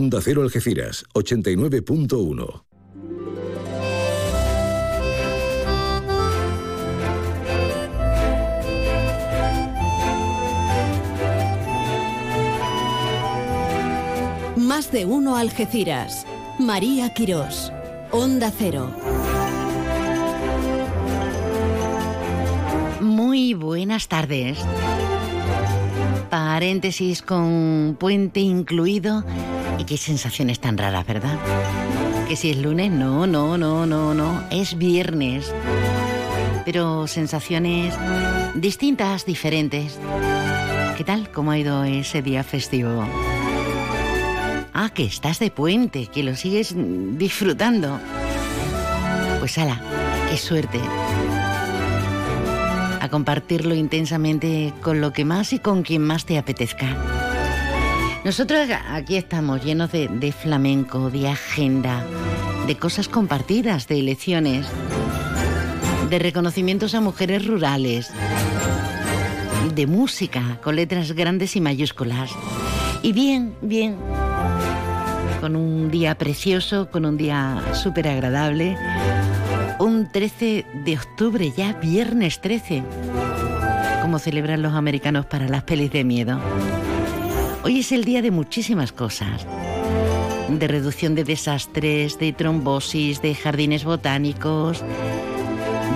Onda Cero Algeciras, 89.1. Más de uno Algeciras. María Quirós. Onda Cero. Muy buenas tardes. Paréntesis con puente incluido. Qué sensaciones tan raras, ¿verdad? Que si es lunes, no, no, no, no, no. Es viernes. Pero sensaciones distintas, diferentes. ¿Qué tal? ¿Cómo ha ido ese día festivo? Ah, que estás de puente, que lo sigues disfrutando. Pues ala, qué suerte. A compartirlo intensamente con lo que más y con quien más te apetezca. Nosotros aquí estamos llenos de, flamenco, de agenda, de cosas compartidas, de elecciones, de reconocimientos a mujeres rurales, de música con letras grandes y mayúsculas. Y bien, bien, con un día precioso, con un día súper agradable. Un 13 de octubre, ya viernes 13, como celebran los americanos para las pelis de miedo. Hoy es el día de muchísimas cosas. De reducción de desastres, de trombosis, de jardines botánicos,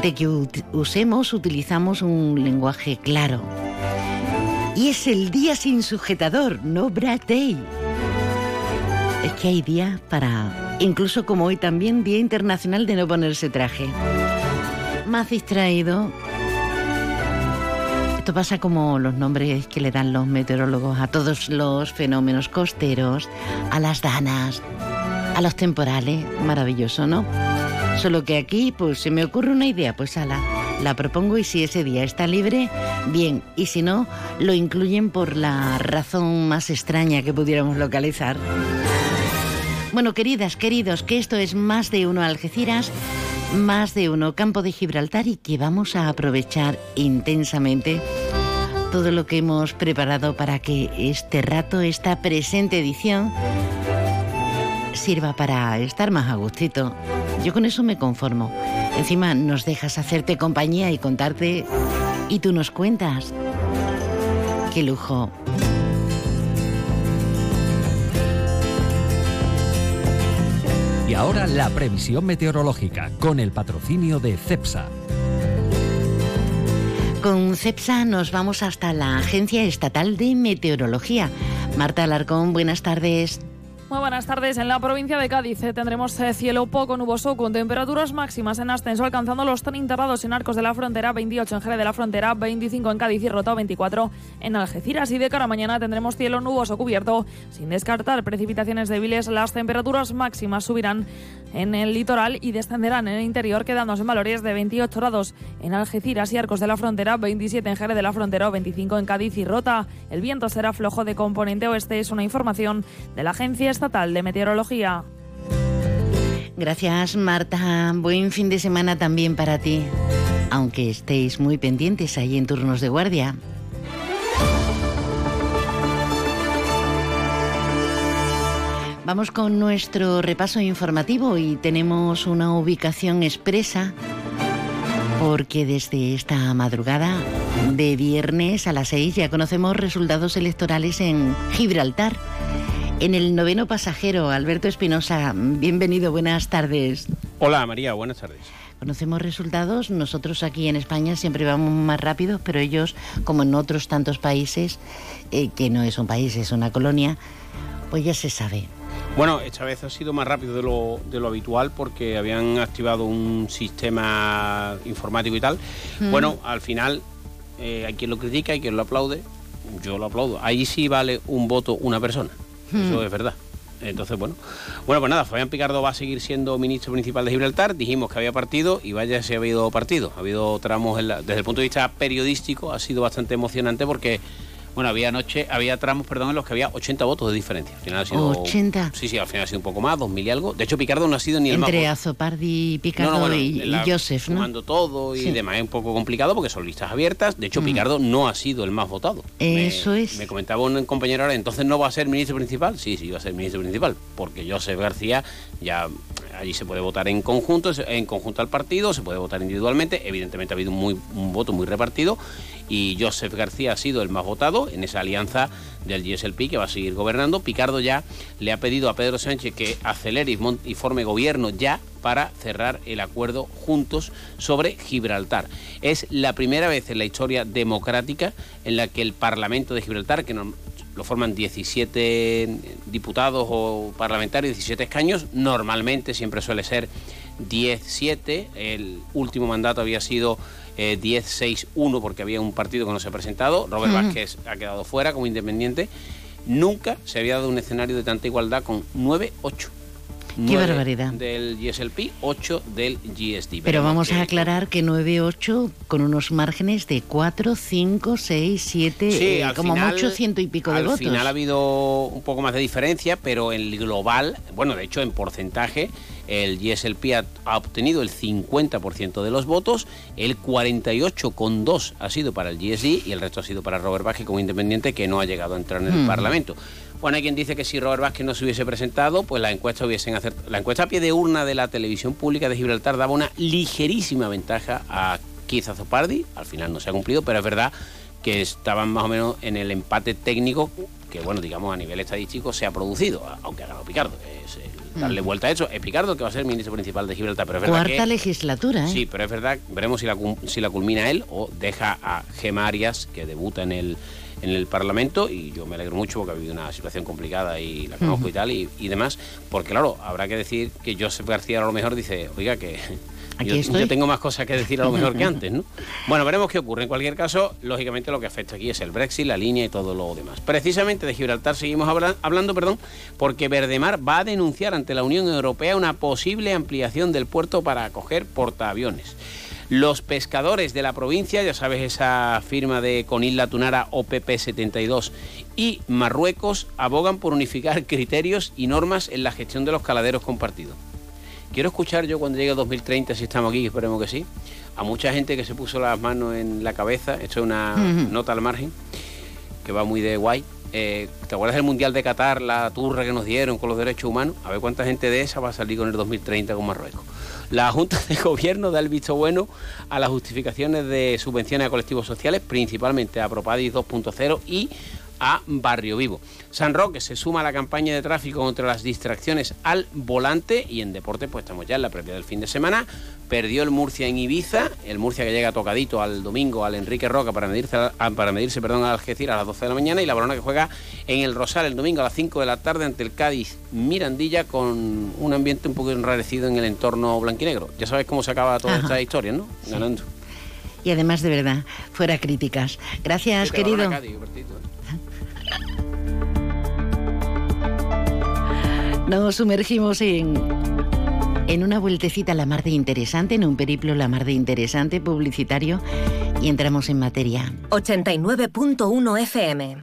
de que usemos, utilizamos un lenguaje claro. Y es el día sin sujetador, no Brad Day. Es que hay día para, incluso como hoy también, Día Internacional de no ponerse traje. Más distraído. Esto pasa como los nombres que le dan los meteorólogos a todos los fenómenos costeros, a las danas, a los temporales. Maravilloso, ¿no? Solo que aquí, pues se me ocurre una idea, pues ala, la propongo y si ese día está libre, bien, y si no, lo incluyen por la razón más extraña que pudiéramos localizar. Bueno, queridas, queridos, que esto es más de uno Algeciras, más de uno Campo de Gibraltar y que vamos a aprovechar intensamente todo lo que hemos preparado para que este rato, esta presente edición, sirva para estar más a gustito. Yo con eso me conformo. Encima nos dejas hacerte compañía y contarte y tú nos cuentas. Qué lujo. Y ahora la previsión meteorológica con el patrocinio de CEPSA. Con CEPSA nos vamos hasta la Agencia Estatal de Meteorología. Marta Alarcón, buenas tardes. Muy buenas tardes. En la provincia de Cádiz eh, tendremos eh, cielo poco nuboso con temperaturas máximas en ascenso alcanzando los 30 grados en Arcos de la Frontera, 28 en Jerez de la Frontera, 25 en Cádiz y Rota, 24 en Algeciras. Y de cara a mañana tendremos cielo nuboso cubierto sin descartar precipitaciones débiles. Las temperaturas máximas subirán en el litoral y descenderán en el interior quedándose en valores de 28 grados en Algeciras y Arcos de la Frontera, 27 en Jerez de la Frontera, 25 en Cádiz y Rota. El viento será flojo de componente oeste. Es una información de la Agencia Estatal de Meteorología. Gracias, Marta. Buen fin de semana también para ti. Aunque estéis muy pendientes ahí en turnos de guardia. Vamos con nuestro repaso informativo y tenemos una ubicación expresa porque desde esta madrugada de viernes a las 6 ya conocemos resultados electorales en Gibraltar. En el noveno pasajero, Alberto Espinosa, bienvenido, buenas tardes. Hola María, buenas tardes. Conocemos resultados, nosotros aquí en España siempre vamos más rápido, pero ellos, como en otros tantos países, eh, que no es un país, es una colonia, pues ya se sabe. Bueno, esta vez ha sido más rápido de lo, de lo habitual porque habían activado un sistema informático y tal. Mm. Bueno, al final eh, hay quien lo critica, hay quien lo aplaude. Yo lo aplaudo. Ahí sí vale un voto una persona. Eso Mm. es verdad. Entonces, bueno. Bueno, pues nada, Fabián Picardo va a seguir siendo ministro principal de Gibraltar. Dijimos que había partido y vaya si ha habido partido. Ha habido tramos, en la- desde el punto de vista periodístico, ha sido bastante emocionante porque Bueno, había noche, había tramos, perdón, en los que había 80 votos de diferencia. Al final ha sido, 80. Sí, sí, al final ha sido un poco más, 2000 y algo. De hecho, Picardo no ha sido ni el Entre más. Azopardi, Picardo No, no, bueno, y, en y la- Joseph, ¿no? Sumando todo y Sí. demás. Es un poco complicado porque son listas abiertas. De hecho, Mm. Picardo no ha sido el más votado. Me- Eso es. Me comentaba un compañero ahora, entonces no va a ser ministro principal. Sí, sí, va a ser ministro principal. Porque Joseph García ya allí se puede votar en conjunto, en conjunto al partido, se puede votar individualmente. Evidentemente ha habido un, voto muy repartido y Joseph García ha sido el más votado en esa alianza del GSLP que va a seguir gobernando. Picardo ya le ha pedido a Pedro Sánchez que acelere y forme gobierno ya para cerrar el acuerdo juntos sobre Gibraltar. Es la primera vez en la historia democrática en la que el Parlamento de Gibraltar, que no- lo forman 17 diputados o parlamentarios, 17 escaños, normalmente siempre suele ser 10-7, el último mandato había sido eh, 10-6-1 porque había un partido que no se ha presentado, Robert. Vázquez ha quedado fuera como independiente, nunca se había dado un escenario de tanta igualdad con 9-8. Qué barbaridad. Del GSLP, 8 del GSD. Pero vamos a aclarar que 9-8 con unos márgenes de 4, 5, 6, 7, Sí, eh, al como final- mucho ciento y pico de al votos. final ha habido un poco más de diferencia, pero en el global, bueno, de hecho en porcentaje, el GSLP ha, ha obtenido el 50% de los votos, el 48,2 ha sido para el GSD y el resto ha sido para Robert Vázquez como independiente que no ha llegado a entrar en el Mm. Parlamento. Bueno, hay quien dice que si Robert Vázquez no se hubiese presentado, pues la encuesta hubiesen acer- La encuesta a pie de urna de la televisión pública de Gibraltar daba una ligerísima ventaja a Keith Azopardi. Al final no se ha cumplido, pero es verdad que estaban más o menos en el empate técnico que, bueno, digamos, a nivel estadístico se ha producido, aunque ha ganado Picardo. Es el darle Mm. vuelta a eso. Es Picardo que va a ser ministro principal de Gibraltar, pero es verdad Cuarta que... legislatura, ¿eh? Sí, pero es verdad, veremos si la, si la culmina él o deja a Gemma Arias, que debuta en el, en el Parlamento, y yo me alegro mucho porque ha habido una situación complicada y la conozco Ujú. y tal, y, y demás, porque claro, habrá que decir que Joseph García a lo mejor dice, oiga, que yo tengo más cosas que decir a lo mejor que antes, ¿no? Bueno, veremos qué ocurre. En cualquier caso, lógicamente lo que afecta aquí es el Brexit, la línea y todo lo demás. Precisamente de Gibraltar seguimos habla- hablando, perdón, porque Verdemar va a denunciar ante la Unión Europea una posible ampliación del puerto para acoger portaaviones. Los pescadores de la provincia, ya sabes, esa firma de Conilla Tunara OPP72 y Marruecos abogan por unificar criterios y normas en la gestión de los caladeros compartidos. Quiero escuchar yo cuando llegue 2030, si estamos aquí, esperemos que sí, a mucha gente que se puso las manos en la cabeza, esto es una nota al margen, que va muy de guay. Eh, ¿Te acuerdas del Mundial de Qatar, la turra que nos dieron con los derechos humanos? A ver cuánta gente de esa va a salir con el 2030 con Marruecos. La Junta de Gobierno da el visto bueno a las justificaciones de subvenciones a colectivos sociales, principalmente a Propadis 2.0 y a Barrio Vivo. San Roque se suma a la campaña de tráfico contra las distracciones al volante y en deporte pues estamos ya en la previa del fin de semana. Perdió el Murcia en Ibiza, el Murcia que llega tocadito al domingo al Enrique Roca para medirse, para medirse perdón, al Algeciras a las 12 de la mañana y la Barona que juega en el Rosal el domingo a las 5 de la tarde ante el Cádiz Mirandilla con un ambiente un poco enrarecido en el entorno blanquinegro. Ya sabes cómo se acaba toda Ajá. esta historia, ¿no? Ganando. Y además, de verdad, fuera críticas. Gracias, querido. Nos sumergimos en, en una vueltecita la mar de interesante, en un periplo la mar de interesante publicitario y entramos en materia. 89.1 FM.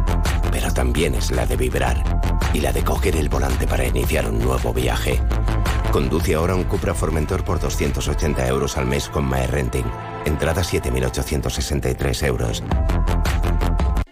pero también es la de vibrar y la de coger el volante para iniciar un nuevo viaje. Conduce ahora un Cupra Formentor por 280 euros al mes con My Renting. Entrada 7.863 euros.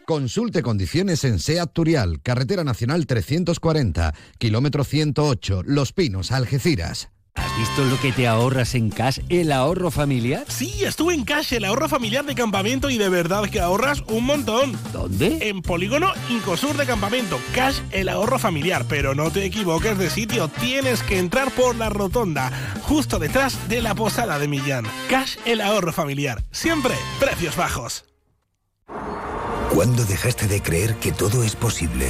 Consulte condiciones en SEAT Turial, Carretera Nacional 340, kilómetro 108, Los Pinos, Algeciras. ¿Has visto lo que te ahorras en cash, el ahorro familiar? Sí, estuve en Cash, el ahorro familiar de campamento y de verdad que ahorras un montón. ¿Dónde? En Polígono Incosur de Campamento, Cash, el ahorro familiar. Pero no te equivoques de sitio, tienes que entrar por la rotonda, justo detrás de la posada de Millán. Cash, el ahorro familiar. Siempre precios bajos. ¿Cuándo dejaste de creer que todo es posible?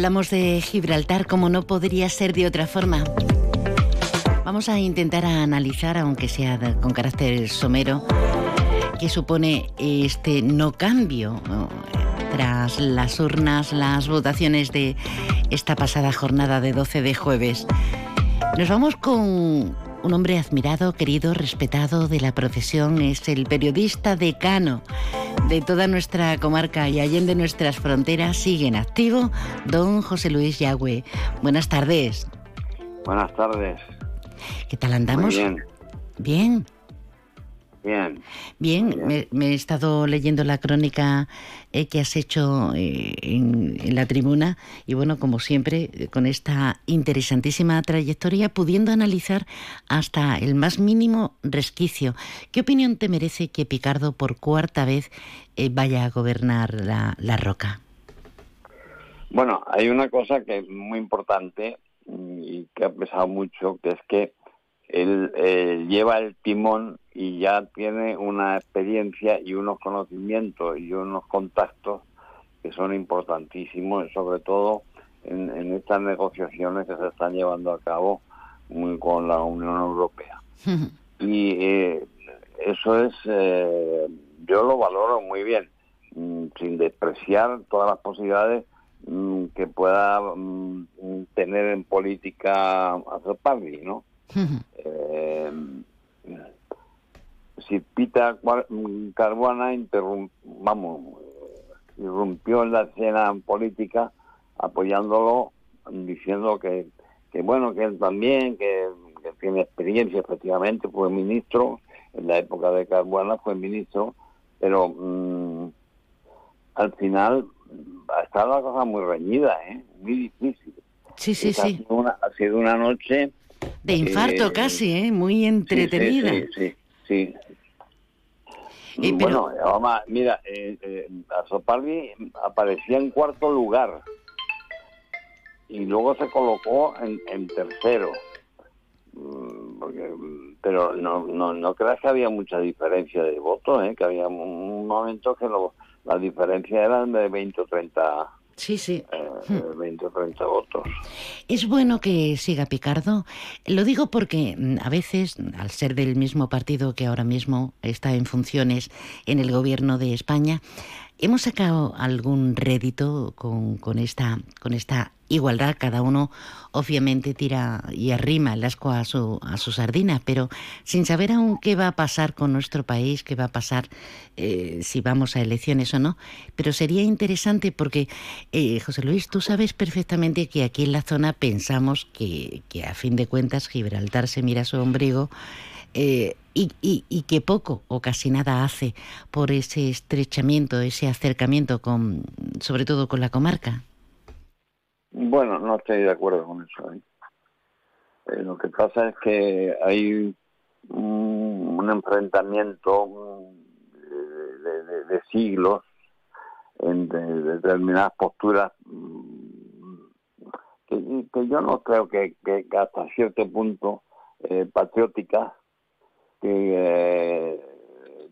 Hablamos de Gibraltar como no podría ser de otra forma. Vamos a intentar analizar, aunque sea con carácter somero, qué supone este no cambio tras las urnas, las votaciones de esta pasada jornada de 12 de jueves. Nos vamos con un hombre admirado, querido, respetado de la profesión, es el periodista decano de toda nuestra comarca y allende nuestras fronteras, sigue en activo, don José Luis Yagüe. Buenas tardes. Buenas tardes. ¿Qué tal andamos? bien. Bien. Bien. Bien, Me, he estado leyendo la crónica eh, que has hecho eh, en, la tribuna y bueno, como siempre, eh, con esta interesantísima trayectoria, pudiendo analizar hasta el más mínimo resquicio. ¿Qué opinión te merece que Picardo por cuarta vez vaya a gobernar la, la Roca? Bueno, hay una cosa que es muy importante y que ha pesado mucho, que es que él eh, lleva el timón y ya tiene una experiencia y unos conocimientos y unos contactos que son importantísimos, sobre todo en, estas negociaciones que se están llevando a cabo con la Unión Europea. y eh, eso es, eh, yo lo valoro muy bien, mm, sin despreciar todas las posibilidades mm, que pueda mm, tener en política Azzopardi, ¿no? Eh, si Pita Carbuana vamos, irrumpió en la escena política apoyándolo, diciendo que, que bueno, que él también, que, tiene experiencia, efectivamente, fue ministro, en la época de Carbuana fue ministro, pero mm, al final ha estado la cosa muy reñida, ¿eh? muy difícil. Sí, sí, sí. ha sido una noche de infarto eh, casi, ¿eh? Muy entretenida. Sí, sí, sí. Bueno, mira, eh, eh, aparecía en cuarto lugar y luego se colocó en, tercero. Mm, pero no, no, no creas que había mucha diferencia de votos, ¿eh? que había un momento que lo, la diferencia era de 20 o 30 Sí, sí. 20 o 30 votos. Es bueno que siga Picardo. Lo digo porque mm, a veces, al ser del mismo partido que ahora mismo está en funciones en el gobierno de España, hemos sacado algún rédito con, esta, igualdad, cada uno obviamente tira y arrima el asco a su, a su sardina, pero sin saber aún qué va a pasar con nuestro país, qué va a pasar eh, si vamos a elecciones o no. Pero sería interesante porque, eh, José Luis, tú sabes perfectamente que aquí en la zona pensamos que, que a fin de cuentas Gibraltar se mira a su ombligo. Eh, y, y, que poco o casi nada hace por ese estrechamiento, ese acercamiento con, sobre todo con la comarca. Bueno, no estoy de acuerdo con eso. ¿eh? Eh, lo que pasa es que hay un, enfrentamiento de, siglos en determinadas posturas mm, que, yo no creo que, hasta cierto punto eh, patrióticas, que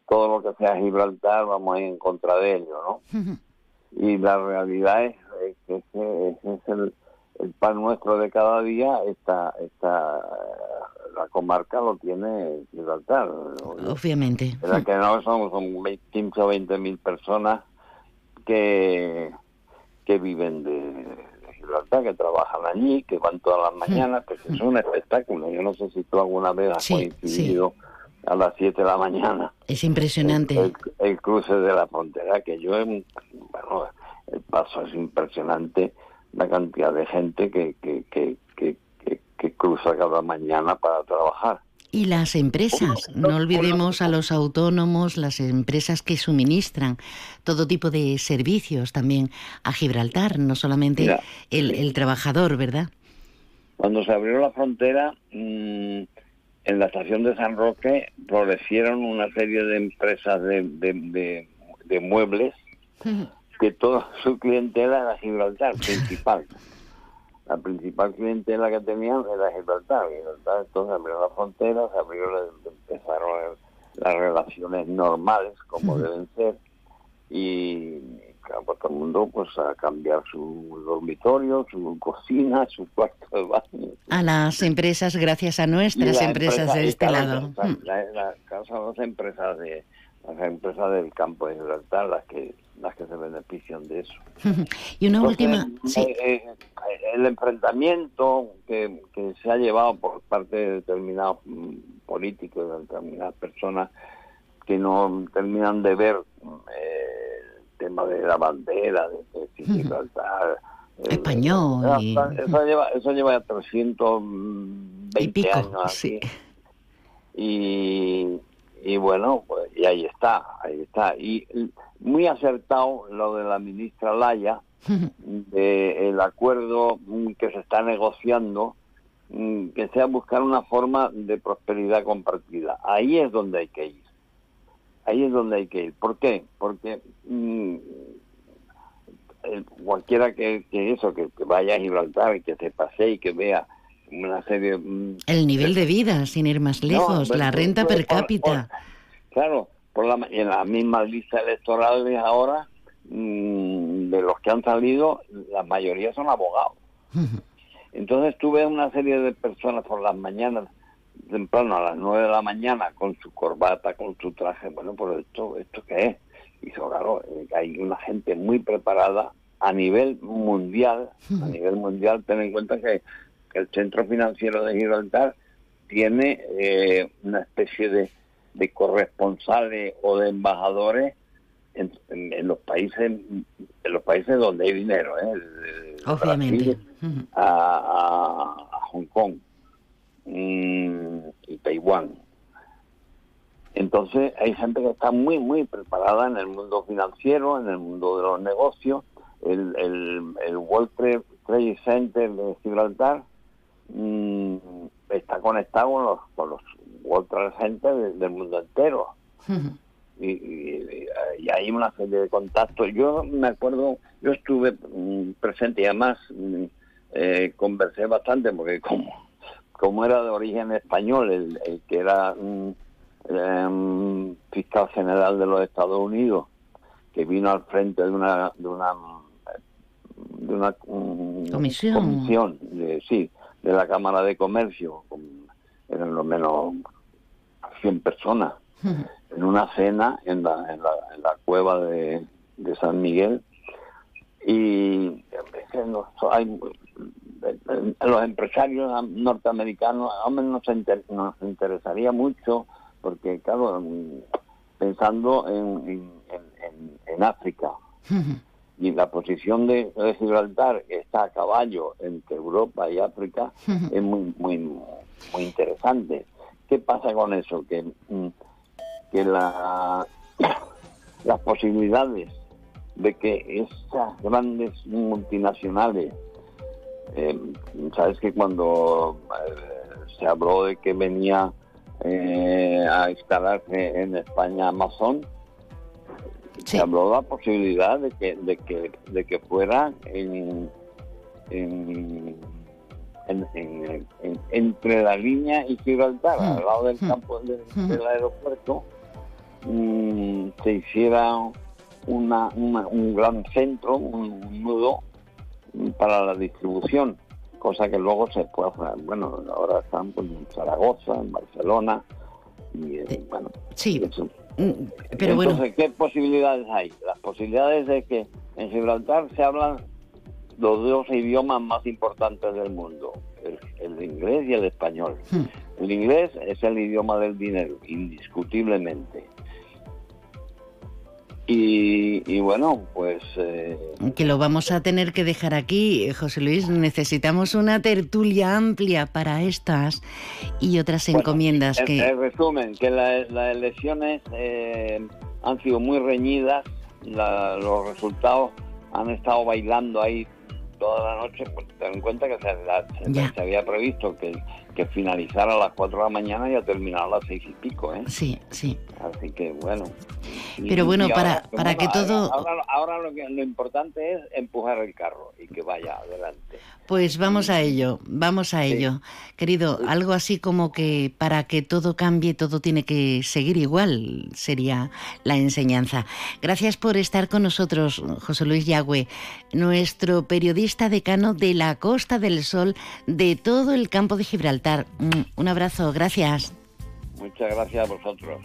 todo lo que sea Gibraltar vamos a ir en contra de ello, ¿no? y la realidad es, que ese, es el, pan nuestro de cada día, esta, esta, la comarca lo tiene Gibraltar. Obviamente. La que no son, son 15 o 20 mil personas que, que viven de, Gibraltar, que trabajan allí, que van todas las mañanas, pues es un espectáculo. Yo no sé si tú alguna vez has coincidido a las 7 de la mañana. Es impresionante. El, cruce de la frontera, que yo, bueno, el paso es impresionante, la cantidad de gente que, que, que, que, cruza cada mañana para trabajar. Y las empresas, no olvidemos a los autónomos, las empresas que suministran todo tipo de servicios también a Gibraltar, no solamente el, el, trabajador, ¿verdad? Cuando se abrió la frontera, mmm, en la estación de San Roque florecieron una serie de empresas de, de, de, muebles que toda su clientela era Gibraltar, principal. la principal clientela que tenían era Gibraltar. Gibraltar entonces abrió la frontera, se abrió, empezaron las relaciones normales como deben ser y pues todo el mundo pues a cambiar su dormitorio, su cocina, su cuarto de baño. A las empresas, gracias a nuestras empresas de este lado. las empresas de las empresas del campo de Gibraltar las que las que se benefician de eso. y una última, eh, eh, el enfrentamiento que, que se ha llevado por parte de determinados mm, políticos, de determinadas personas que no terminan de ver eh, tema de la bandera, de, Gibraltar. Español. Eso, lleva, eso lleva ya 320 años así. Y, y bueno, pues, y ahí está, ahí está. Y muy acertado lo de la ministra Laya, de el acuerdo que se está negociando, mm, que sea buscar una forma de prosperidad compartida. Ahí es donde hay que ir ahí es donde hay que ir. ¿Por qué? Porque mm, cualquiera que, eso, que, vaya a Gibraltar y que se pase y que vea una serie... Mm, el nivel de vida, sin ir más lejos, la renta per cápita. claro, por la, en la misma lista electoral de ahora, mm, de los que han salido, la mayoría son abogados. Entonces tuve una serie de personas por las mañanas temprano a las 9 de la mañana con su corbata, con su traje, bueno, pero esto, ¿esto qué es? Y claro, eh, hay una gente muy preparada a nivel mundial, a nivel mundial, ten en cuenta que, el Centro Financiero de Gibraltar tiene eh, una especie de, de, corresponsales o de embajadores en, los países en los países donde hay dinero, ¿eh? Obviamente. a, a Hong Kong, y Taiwán. Entonces hay gente que está muy, muy preparada en el mundo financiero, en el mundo de los negocios. El, el, el World Trade Center de Gibraltar mm, está conectado con los, con los World Trade Center del, mundo entero. y, y, hay una serie de contactos. Yo me acuerdo, yo estuve mm, presente y además mm, eh, conversé bastante porque como como era de origen español, el, que era um, fiscal general de los Estados Unidos, que vino al frente de una de una de una comisión, de, sí, de la Cámara de Comercio, eran lo menos 100 personas, en una cena en la, en la, en la cueva de, de San Miguel. Y hay los empresarios norteamericanos a nos, nos interesaría mucho porque claro pensando en, en, África. Y la posición de, Gibraltar está a caballo entre Europa y África es muy muy muy interesante. Qué pasa con eso que mm, que la las posibilidades de que esas grandes multinacionales eh, Sabes que cuando eh, se habló de que venía eh, a instalarse en España Amazon, se habló de la posibilidad de que, de que, de que fuera en, entre la línea y Gibraltar, al lado del campo del, aeropuerto, mm, se hiciera una, un gran centro, un nudo para la distribución, cosa que luego se puede. Bueno, ahora están pues, en Zaragoza, en Barcelona, y eh, bueno. Sí. Mm, pero Entonces, ¿qué posibilidades hay? Las posibilidades de que en Gibraltar se hablan los dos idiomas más importantes del mundo, el, inglés y el español. Hmm. El inglés es el idioma del dinero, indiscutiblemente. Y, bueno, pues... Eh, que lo vamos a tener que dejar aquí, José Luis. Necesitamos una tertulia amplia para estas y otras encomiendas que... En resumen, que las elecciones eh, han sido muy reñidas, los resultados han estado bailando ahí toda la noche, pues ten en cuenta que se, se había previsto que que finalizara a las 4 de la mañana y a terminar a las 6 y pico, ¿eh? Sí, sí. Así que bueno. Pero bueno, para, para que todo... Ahora, lo, que, lo importante es empujar el carro y que vaya adelante. Pues vamos a ello, vamos a ello. Querido, algo así como que para que todo cambie, todo tiene que seguir igual, sería la enseñanza. Gracias por estar con nosotros, José Luis Yagüe, nuestro periodista decano de la Costa del Sol de todo el campo de Gibraltar. Mm, un abrazo, gracias. Muchas gracias a vosotros.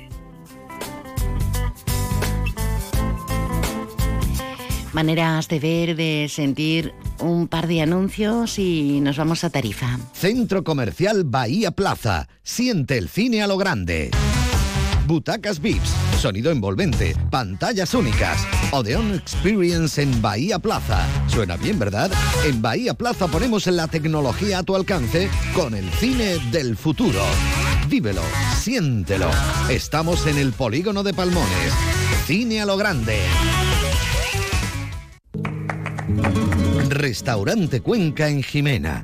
Maneras de ver, de sentir un par de anuncios y nos vamos a Tarifa. Centro Comercial Bahía Plaza. Siente el cine a lo grande. Butacas VIPs, sonido envolvente, pantallas únicas. Odeon Experience en Bahía Plaza. Suena bien, ¿verdad? En Bahía Plaza ponemos la tecnología a tu alcance con el cine del futuro. Vívelo, siéntelo. Estamos en el polígono de Palmones. Cine a lo grande. Restaurante Cuenca en Jimena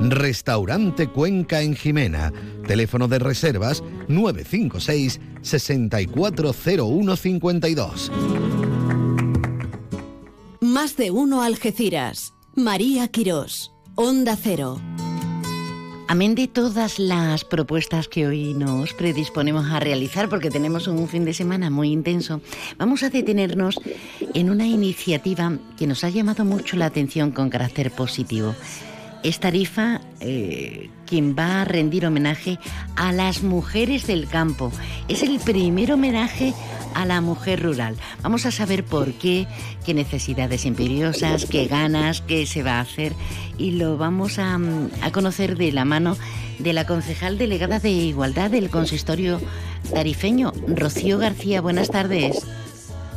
Restaurante Cuenca en Jimena. Teléfono de reservas 956 640152. Más de uno Algeciras. María Quirós. Onda Cero. Amén de todas las propuestas que hoy nos predisponemos a realizar, porque tenemos un fin de semana muy intenso, vamos a detenernos en una iniciativa que nos ha llamado mucho la atención con carácter positivo. Es Tarifa eh, quien va a rendir homenaje a las mujeres del campo. Es el primer homenaje a la mujer rural. Vamos a saber por qué, qué necesidades imperiosas, qué ganas, qué se va a hacer y lo vamos a, a conocer de la mano de la concejal delegada de Igualdad del Consistorio Tarifeño, Rocío García. Buenas tardes.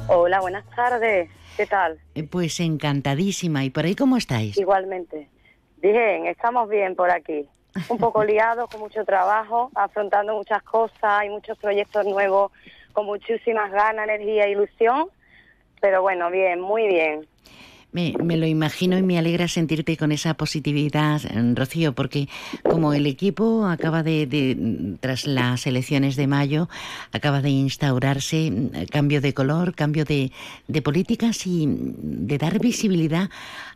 Hola, buenas tardes. ¿Qué tal? Eh, pues encantadísima. ¿Y por ahí cómo estáis? Igualmente. Bien, estamos bien por aquí. Un poco liados, con mucho trabajo, afrontando muchas cosas y muchos proyectos nuevos con muchísimas ganas, energía e ilusión. Pero bueno, bien, muy bien. Me, lo imagino y me alegra sentirte con esa positividad, Rocío, porque como el equipo acaba de, tras las elecciones de mayo, acaba de instaurarse mm, cambio de color, cambio de, de políticas y de dar visibilidad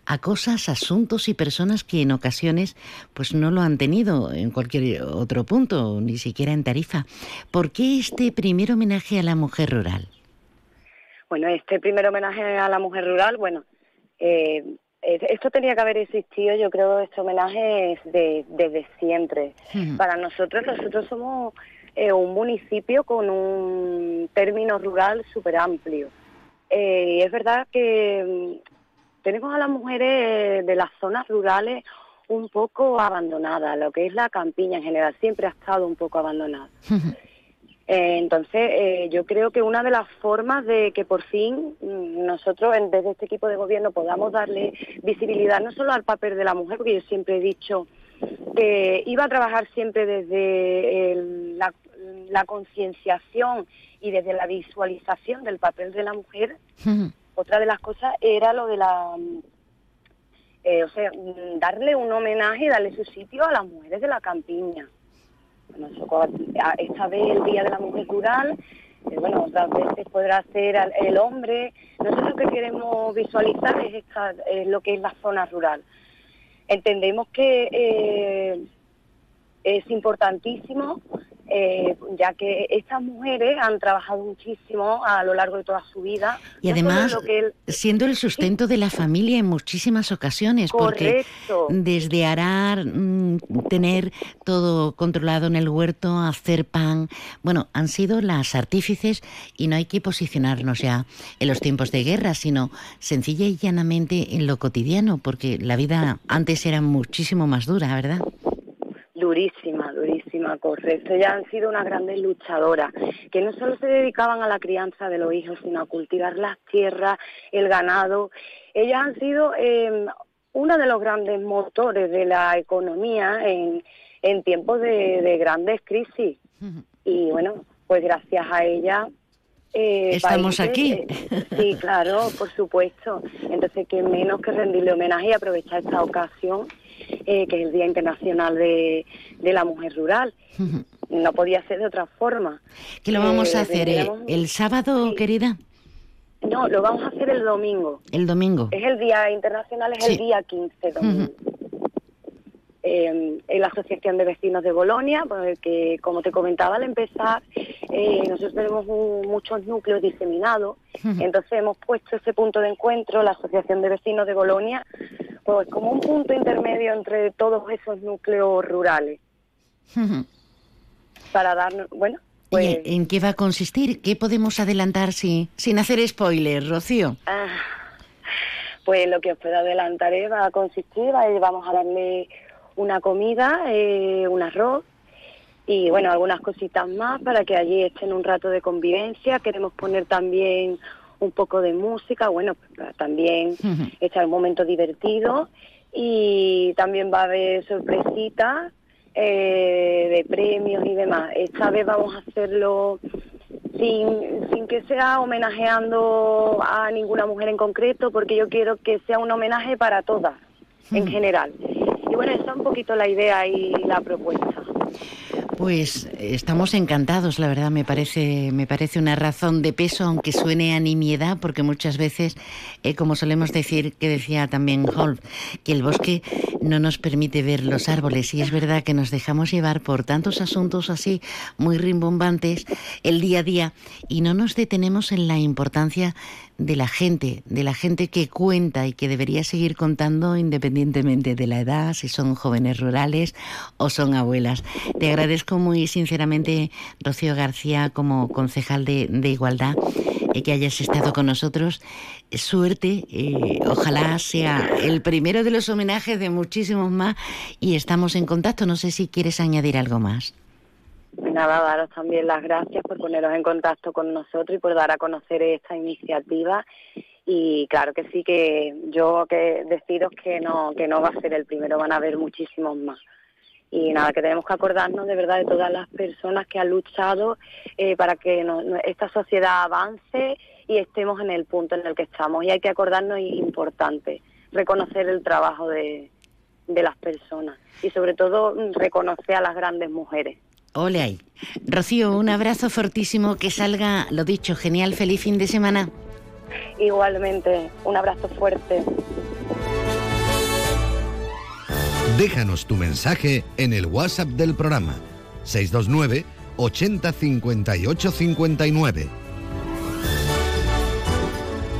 a cosas, asuntos y personas que en ocasiones pues no lo han tenido en cualquier otro punto, ni siquiera en Tarifa. ¿Por qué este primer homenaje a la mujer rural? Bueno, este primer homenaje a la mujer rural, bueno, eh, esto tenía que haber existido, yo creo, este homenaje es de, desde siempre. Para nosotros, nosotros somos eh, un municipio con un término rural súper amplio. Eh, es verdad que mm, tenemos a las mujeres de las zonas rurales un poco abandonadas, lo que es la campiña en general, siempre ha estado un poco abandonada. Eh, entonces, eh, yo creo que una de las formas de que por fin mm, nosotros, desde este equipo de gobierno, podamos darle visibilidad no solo al papel de la mujer, porque yo siempre he dicho que iba a trabajar siempre desde la, concienciación y desde la visualización del papel de la mujer. Otra de las cosas era lo de la eh, o sea, darle un homenaje y darle su sitio a las mujeres de la campiña esta vez el Día de la Mujer Rural, eh, bueno, otras veces podrá ser el hombre. Nosotros lo que queremos visualizar es, lo que es la zona rural. Entendemos que eh, es importantísimo eh, ya que estas mujeres han trabajado muchísimo a lo largo de toda su vida. Y además, siendo el sustento de la familia en muchísimas ocasiones, porque desde arar, mm, tener todo controlado en el huerto, hacer pan, bueno, han sido las artífices y no hay que posicionarnos ya en los tiempos de guerra, sino sencilla y llanamente en lo cotidiano, porque la vida antes era muchísimo más dura, ¿verdad? Durísima, durísima, correcto. Ellas han sido unas grandes luchadoras, que no solo se dedicaban a la crianza de los hijos, sino a cultivar las tierras, el ganado. Ellas han sido eh, uno de los grandes motores de la economía en, en tiempos de, grandes crisis. Y bueno, pues gracias a ella eh, Estamos aquí. Eh, sí, claro, por supuesto. Entonces, que menos que rendirle homenaje y aprovechar esta ocasión eh, que es el Día Internacional de, la Mujer Rural. No podía ser de otra forma. ¿Qué lo vamos a eh, hacer? Eh, ¿El sábado, querida? No, lo vamos a hacer el domingo. El domingo. Es el Día Internacional, es el día 15 domingo. En la Asociación de Vecinos de Bolonia, pues, como te comentaba al empezar, nosotros tenemos muchos núcleos diseminados, entonces hemos puesto ese punto de encuentro, la Asociación de Vecinos de Bolonia, pues como un punto intermedio entre todos esos núcleos rurales. Para darnos, bueno, pues... ¿En qué va a consistir? ¿Qué podemos adelantar si, sin hacer spoiler, Rocío? Ah, pues lo que os puedo adelantar es, va a consistir, vamos a darle una comida, eh, un arroz y bueno, algunas cositas más para que allí estén un rato de convivencia. Queremos poner también un poco de música, bueno, también echar un momento divertido y también va a haber sorpresitas eh, de premios y demás. Esta vez vamos a hacerlo sin, sin que sea homenajeando a ninguna mujer en concreto, porque yo quiero que sea un homenaje para todas, en general. Bueno, esa es un poquito la idea y la propuesta. Pues estamos encantados, la verdad, me parece, me parece una razón de peso, aunque suene a nimiedad, porque muchas veces, eh, como solemos decir, que decía también Holm, que el bosque no nos permite ver los árboles, y es verdad que nos dejamos llevar por tantos asuntos así, muy rimbombantes, el día a día, y no nos detenemos en la importancia de la gente, de la gente que cuenta y que debería seguir contando independientemente de la edad, si son jóvenes rurales o son abuelas. Te agradezco muy sinceramente, Rocío García, como concejal de, Igualdad, eh, que hayas estado con nosotros. Suerte, eh, ojalá sea el primero de los homenajes de muchísimos más y estamos en contacto. No sé si quieres añadir algo más. Nada, daros también las gracias por poneros en contacto con nosotros y por dar a conocer esta iniciativa. Y claro que sí, que yo que deciros que no, que no va a ser el primero, van a haber muchísimos más. Y nada, que tenemos que acordarnos de verdad de todas las personas que han luchado eh, para que esta sociedad avance y estemos en el punto en el que estamos. Y hay que acordarnos, y importante, reconocer el trabajo de, de las personas y sobre todo reconocer a las grandes mujeres. Ole ahí. Rocío, un abrazo fortísimo, que salga, lo dicho, genial, feliz fin de semana. Igualmente, un abrazo fuerte. Déjanos tu mensaje en el WhatsApp del programa 629 80 58 59.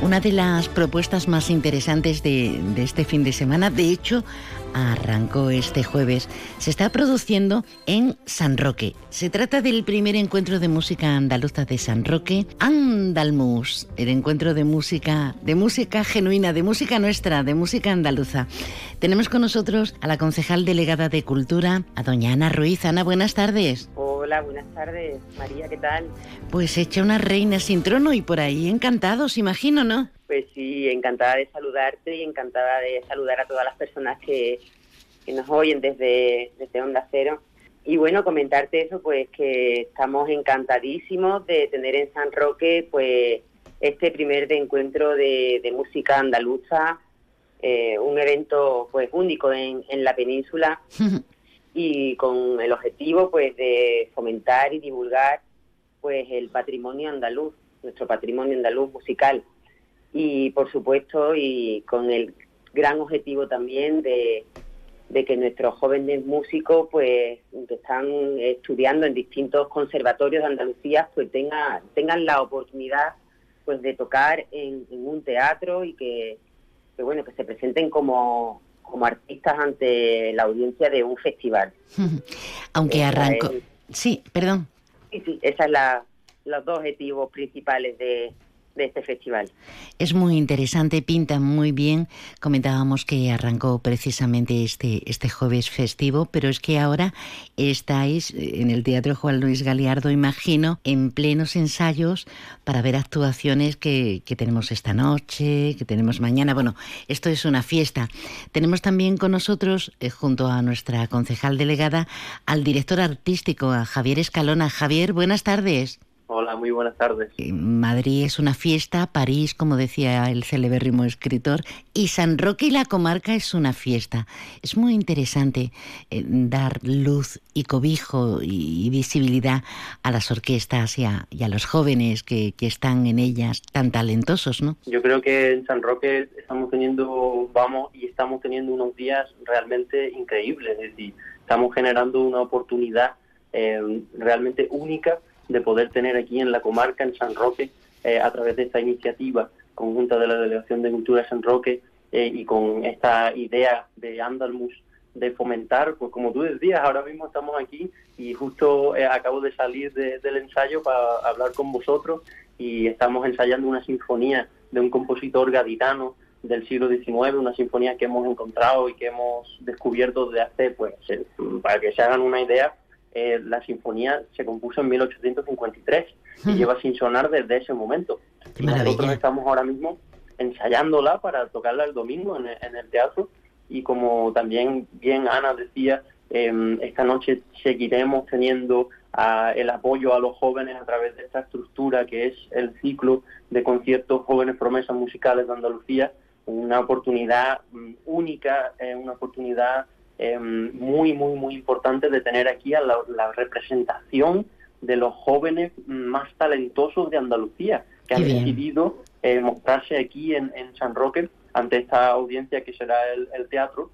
Una de las propuestas más interesantes de, este fin de semana, de hecho, arrancó este jueves. Se está produciendo en San Roque. Se trata del primer encuentro de música andaluza de San Roque, Andalmus, el encuentro de música, de música genuina, de música nuestra, de música andaluza. Tenemos con nosotros a la concejal delegada de Cultura, a doña Ana Ruiz. Ana, buenas tardes. Hola, buenas tardes. María, ¿qué tal? Pues hecha una reina sin trono y por ahí encantados, imagino, ¿no? Pues sí, encantada de saludarte y encantada de saludar a todas las personas que, nos oyen desde, desde Onda Cero. Y bueno, comentarte eso, pues que estamos encantadísimos de tener en San Roque pues este primer de encuentro de, música andaluza, eh, un evento pues único en, en la península y con el objetivo pues de fomentar y divulgar pues el patrimonio andaluz, nuestro patrimonio andaluz musical. Y por supuesto y con el gran objetivo también de, de que nuestros jóvenes músicos, pues, que están estudiando en distintos conservatorios de Andalucía, pues tengan, tengan la oportunidad pues de tocar en, un teatro y que, bueno, que se presenten como, como artistas ante la audiencia de un festival. Aunque arranco... Sí, perdón. Sí, sí, esos son los dos objetivos principales de, de este festival. Es muy interesante, pinta muy bien. Comentábamos que arrancó precisamente este, este jueves festivo, pero es que ahora estáis en el Teatro Juan Luis Galiardo, imagino, en plenos ensayos para ver actuaciones que, que tenemos esta noche, que tenemos mañana. Bueno, esto es una fiesta. Tenemos también con nosotros, eh, junto a nuestra concejal delegada, al director artístico, a Javier Escalona. Javier, buenas tardes. Hola, muy buenas tardes. Madrid es una fiesta, París, como decía el celebérrimo escritor, y San Roque y la comarca es una fiesta. Es muy interesante eh, dar luz y cobijo y, visibilidad a las orquestas y a, los jóvenes que, están en ellas tan talentosos, ¿no? Yo creo que en San Roque estamos teniendo, vamos, y estamos teniendo unos días realmente increíbles, es decir, estamos generando una oportunidad eh, realmente única de poder tener aquí en la comarca, en San Roque, eh, a través de esta iniciativa conjunta de la Delegación de Cultura de San Roque eh, y con esta idea de Andalmus de fomentar, pues como tú decías, ahora mismo estamos aquí y justo eh, acabo de salir del ensayo para hablar con vosotros y estamos ensayando una sinfonía de un compositor gaditano del siglo XIX, una sinfonía que hemos encontrado y que hemos descubierto desde hace, pues, para que se hagan una idea, eh, la sinfonía se compuso en 1853 y lleva sin sonar desde ese momento. nosotros estamos ahora mismo ensayándola para tocarla el domingo en el, teatro y como también bien Ana decía, em, esta noche seguiremos teniendo el apoyo a los jóvenes a través de esta estructura que es el ciclo de conciertos Jóvenes Promesas Musicales de Andalucía, una oportunidad mm, única, eh, una oportunidad Em, muy, muy, muy importante de tener aquí a la, representación de los jóvenes más talentosos de Andalucía, que han decidido eh, mostrarse aquí en, San Roque ante esta audiencia que será el, teatro.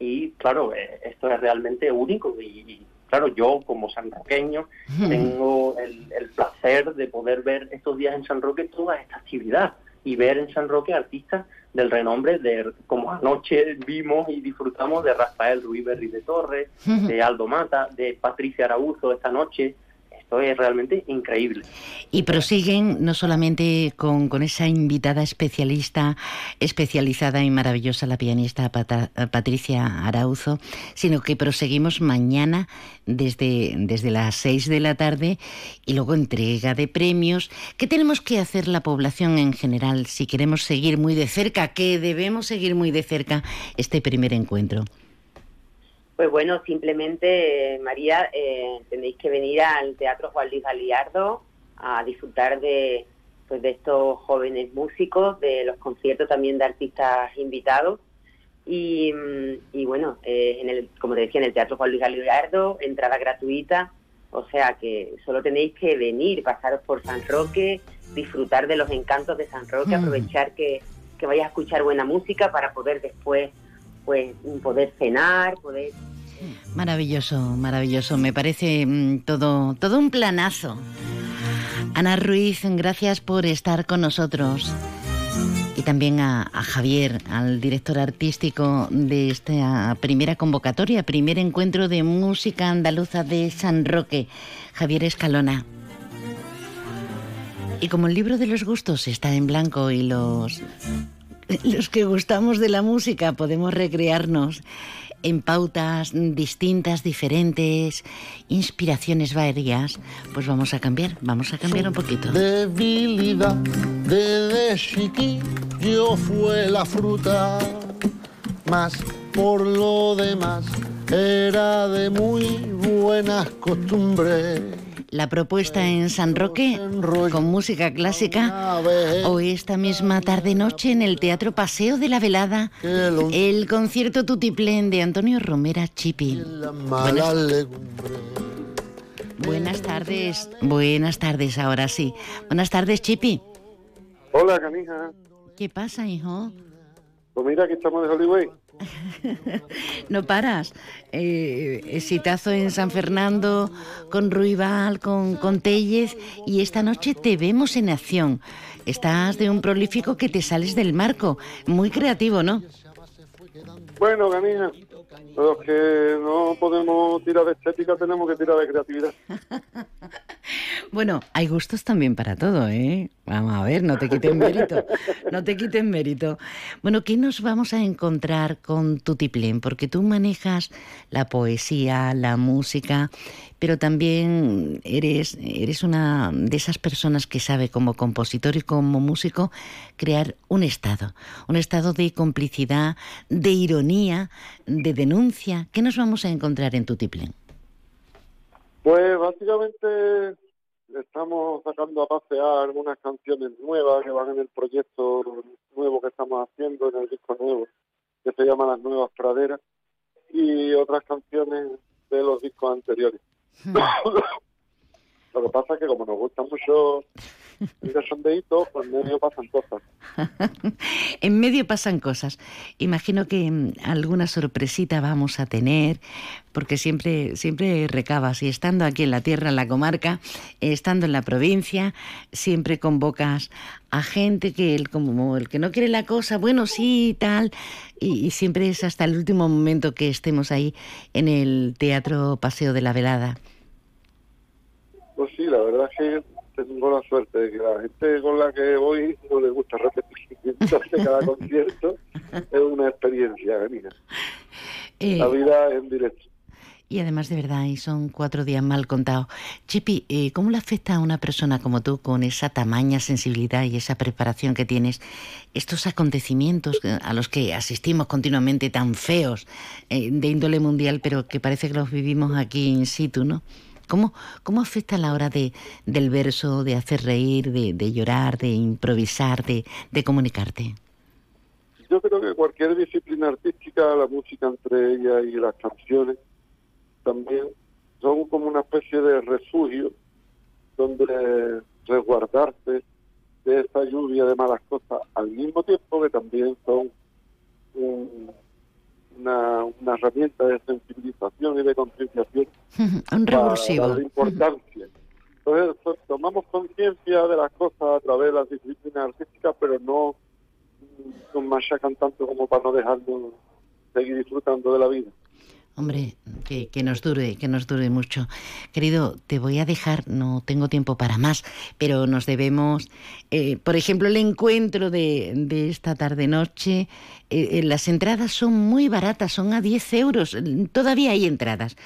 Y claro, eh, esto es realmente único y, claro, yo como sanroqueño tengo el, el, placer de poder ver estos días en San Roque toda esta actividad y ver en San Roque artistas del renombre de, como anoche vimos y disfrutamos de Rafael Ruiz Berri de Torres, de Aldo Mata, de Patricia Arauzo esta noche, esto es realmente increíble. Y prosiguen no solamente con, esa invitada especialista, especializada y maravillosa, la pianista Patricia Arauzo, sino que proseguimos mañana desde, desde las 6 de la tarde y luego entrega de premios. ¿Qué tenemos que hacer la población en general si queremos seguir muy de cerca, que debemos seguir muy de cerca este primer encuentro? Pues bueno, simplemente, María, eh, tenéis que venir al Teatro Juan Luis Galiardo a disfrutar de, pues, de estos jóvenes músicos, de los conciertos también de artistas invitados. Y, y bueno, eh, en el, como te decía, en el Teatro Juan Luis Galiardo, entrada gratuita, o sea que solo tenéis que venir, pasaros por San Roque, disfrutar de los encantos de San Roque, aprovechar que, que vayas a escuchar buena música para poder después pues poder cenar, poder... Maravilloso, maravilloso. Me parece mm, todo, todo un planazo. Ana Ruiz, gracias por estar con nosotros. Y también a, Javier, al director artístico de esta primera convocatoria, primer encuentro de música andaluza de San Roque, Javier Escalona. Y como el libro de los gustos está en blanco y los los que gustamos de la música podemos recrearnos en pautas distintas, diferentes, inspiraciones varias, pues vamos a cambiar, vamos a cambiar un poquito. Debilidad desde chiquillo fue la fruta, más por lo demás era de muy buenas costumbres la propuesta en San Roque con música clásica o esta misma tarde-noche en el Teatro Paseo de la Velada el concierto Tutiplén de Antonio Romera Chipi. Buenas, tardes, buenas tardes ahora sí. Buenas tardes Chipi. Hola, canija. ¿Qué pasa, hijo? Pues mira, que estamos de Hollywood. no paras. Eh, exitazo en San Fernando, con Ruibal, con, con Tellez, y esta noche te vemos en acción. Estás de un prolífico que te sales del marco. Muy creativo, ¿no? Bueno, Ganija, los que no podemos tirar de estética tenemos que tirar de creatividad. Bueno, hay gustos también para todo, ¿eh? Vamos a ver, no te quiten mérito, no te quiten mérito. Bueno, ¿qué nos vamos a encontrar con Tutiplén? Porque tú manejas la poesía, la música, pero también eres, eres una de esas personas que sabe como compositor y como músico crear un estado, un estado de complicidad, de ironía, de denuncia. ¿Qué nos vamos a encontrar en Tutiplén? Pues básicamente estamos sacando a pasear algunas canciones nuevas que van en el proyecto nuevo que estamos haciendo, en el disco nuevo, que se llama Las Nuevas Praderas, y otras canciones de los discos anteriores. Lo que pasa es que como nos gusta mucho el sondeíto, pues en medio pasan cosas. en medio pasan cosas. Imagino que mm, alguna sorpresita vamos a tener, porque siempre, siempre recabas, y estando aquí en la tierra, en la comarca, estando en la provincia, siempre convocas a gente que el, como el que no quiere la cosa, bueno, sí, tal, y, y siempre es hasta el último momento que estemos ahí en el Teatro Paseo de la Velada. Pues sí, la verdad es que tengo la suerte de que la gente con la que voy no le gusta repetir. Entonces cada concierto es una experiencia, mía. Eh, la vida en directo. Y además de verdad, y son cuatro días mal contados. Chipi, eh, ¿cómo le afecta a una persona como tú, con esa tamaña sensibilidad y esa preparación que tienes, estos acontecimientos a los que asistimos continuamente tan feos, eh, de índole mundial, pero que parece que los vivimos aquí in situ, ¿no? ¿Cómo, cómo afecta a la hora de, del verso, de hacer reír, de, de llorar, de improvisar, de, de comunicarte? Yo creo que cualquier disciplina artística, la música entre ellas y las canciones, también son como una especie de refugio donde resguardarse de esa lluvia de malas cosas, al mismo tiempo que también son un, una, una, herramienta de sensibilización y de concienciación un revulsivo. para la importancia. Entonces pues, tomamos conciencia de las cosas a través de las disciplinas artísticas, pero no nos machacan tanto como para no dejarnos seguir disfrutando de la vida. Hombre, que, que, nos dure, que nos dure mucho. Querido, te voy a dejar, no tengo tiempo para más, pero nos debemos, eh, por ejemplo, el encuentro de, de esta tarde-noche, eh, las entradas son muy baratas, son a 10 euros, todavía hay entradas.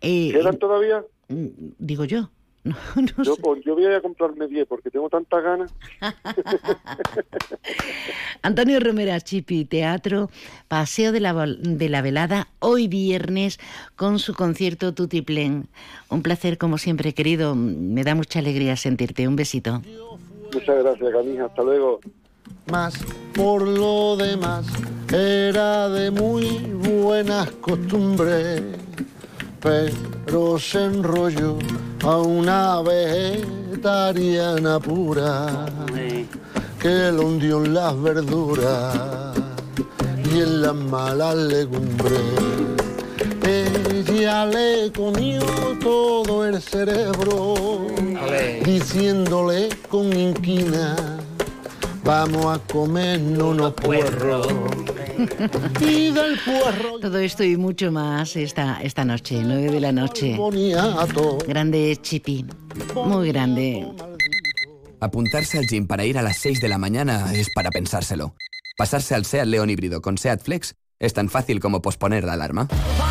Eh, ¿Quedan todavía? Digo yo. No, no yo, pues, yo, voy a comprarme 10 porque tengo tantas ganas. Antonio Romera Chipi, Teatro, Paseo de la, de la Velada, hoy viernes, con su concierto Tutiplén. Un placer, como siempre, querido. Me da mucha alegría sentirte. Un besito. Muchas gracias, Camila. Hasta luego. Más por lo demás, era de muy buenas costumbres pero se enrolló a una vegetariana pura que lo hundió en las verduras y en las malas legumbres. Ella le comió todo el cerebro, diciéndole con inquina, vamos a comernos unos puerros. Y del puerro. Todo esto y mucho más esta, esta noche, 9 de la noche. Grande Chipi, muy grande. Apuntarse al gym para ir a las 6 de la mañana es para pensárselo. Pasarse al SEAT León híbrido con SEAT Flex es tan fácil como posponer la alarma.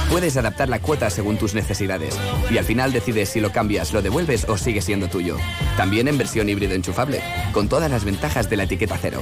Puedes adaptar la cuota según tus necesidades y al final decides si lo cambias, lo devuelves o sigue siendo tuyo. También en versión híbrido enchufable, con todas las ventajas de la etiqueta cero.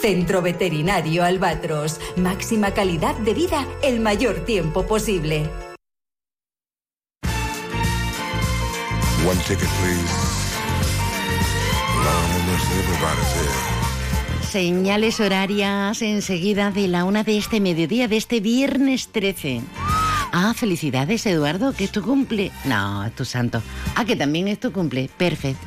Centro Veterinario Albatros. Máxima calidad de vida el mayor tiempo posible. One ticket, please. Señales horarias enseguida de la una de este mediodía de este viernes 13. Ah, felicidades Eduardo, que es tu cumple. No, es tu santo. Ah, que también es tu cumple. Perfecto.